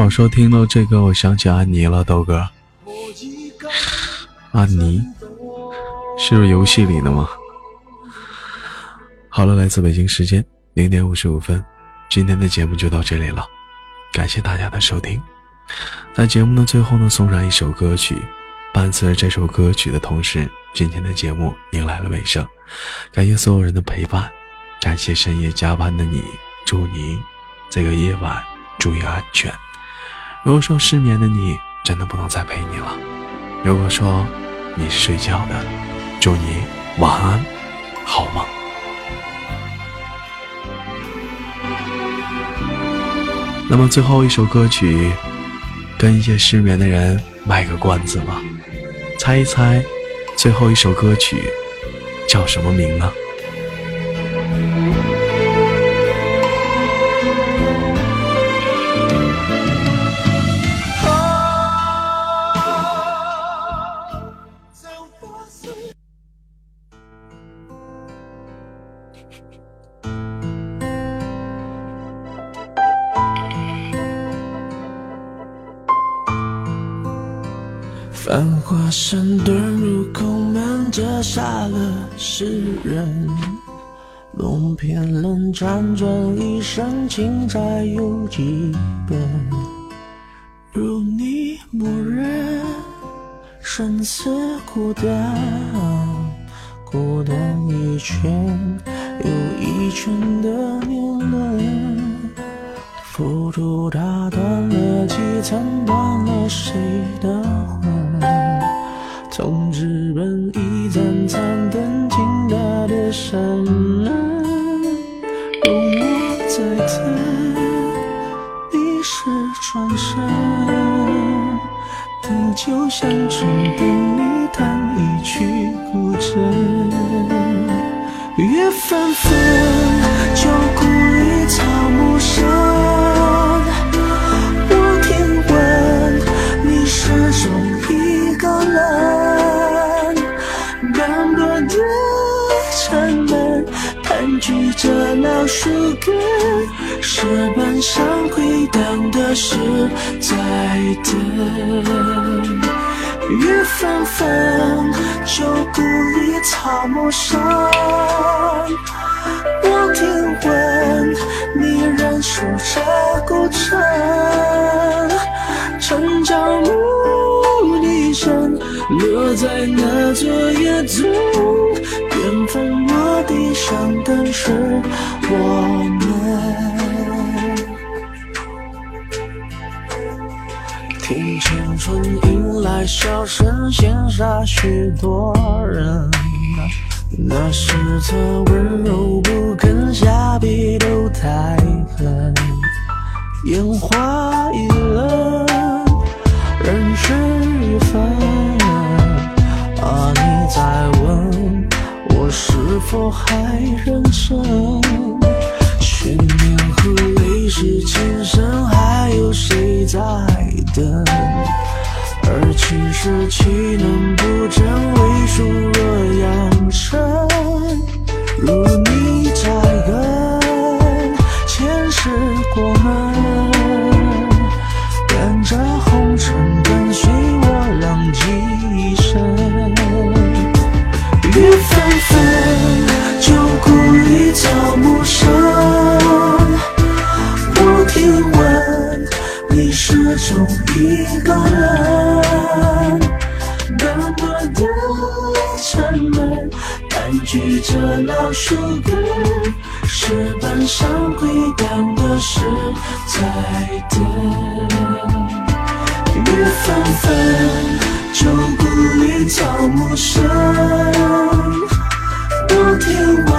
Speaker 3: 空。
Speaker 2: 韦小宝说：“听到这个，我想起安妮了，豆哥。安妮，是游戏里的吗？”好了，来自北京时间零点五十五分，今天的节目就到这里了，感谢大家的收听。在节目的最后呢，送上一首歌曲，伴随着这首歌曲的同时，今天的节目迎来了尾声。感谢所有人的陪伴，感谢深夜加班的你，祝你这个夜晚注意安全。如果说失眠的你真的不能再陪你了，如果说你是睡觉的，祝你晚安，好梦。那么最后一首歌曲，跟一些失眠的人卖个关子吧，猜一猜，最后一首歌曲叫什么名呢？
Speaker 4: 华山遁入空门，折煞了世人。梦偏冷，辗转一生，情债有几本？如你默认，生死孤单，孤单一圈又一圈的年轮，浮屠打断了几层，断了谁的魂？从纸本一盏盏灯，倾塌的山人，容我再等，你是转身，等就像只等你弹一曲古筝，月纷着老树根，石板上回荡的是在等。雨纷纷，旧故里草木深。我听闻你仍守着孤城，城郊牧落在那座野中，缘分落地上的是我们。听青春迎来笑声，羡煞许多人。那时的温柔不肯下笔都太狠，烟花易冷，人事已分。啊，你在问我是否还认真？悬念和泪是今生，还有谁在等？而情是岂能不真？为数若扬尘，如你在跟，前世过门，中一个人，斑驳的城门，盘踞着老树根，石板上回荡的是在等。雨纷纷，旧故里草木深。我听闻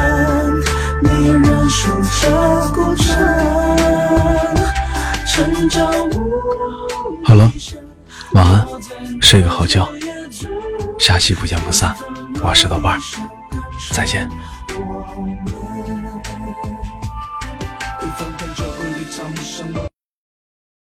Speaker 4: 你仍守着孤城，
Speaker 2: 好了，晚安，睡个好觉，下期不见不散。我是豆瓣，再见。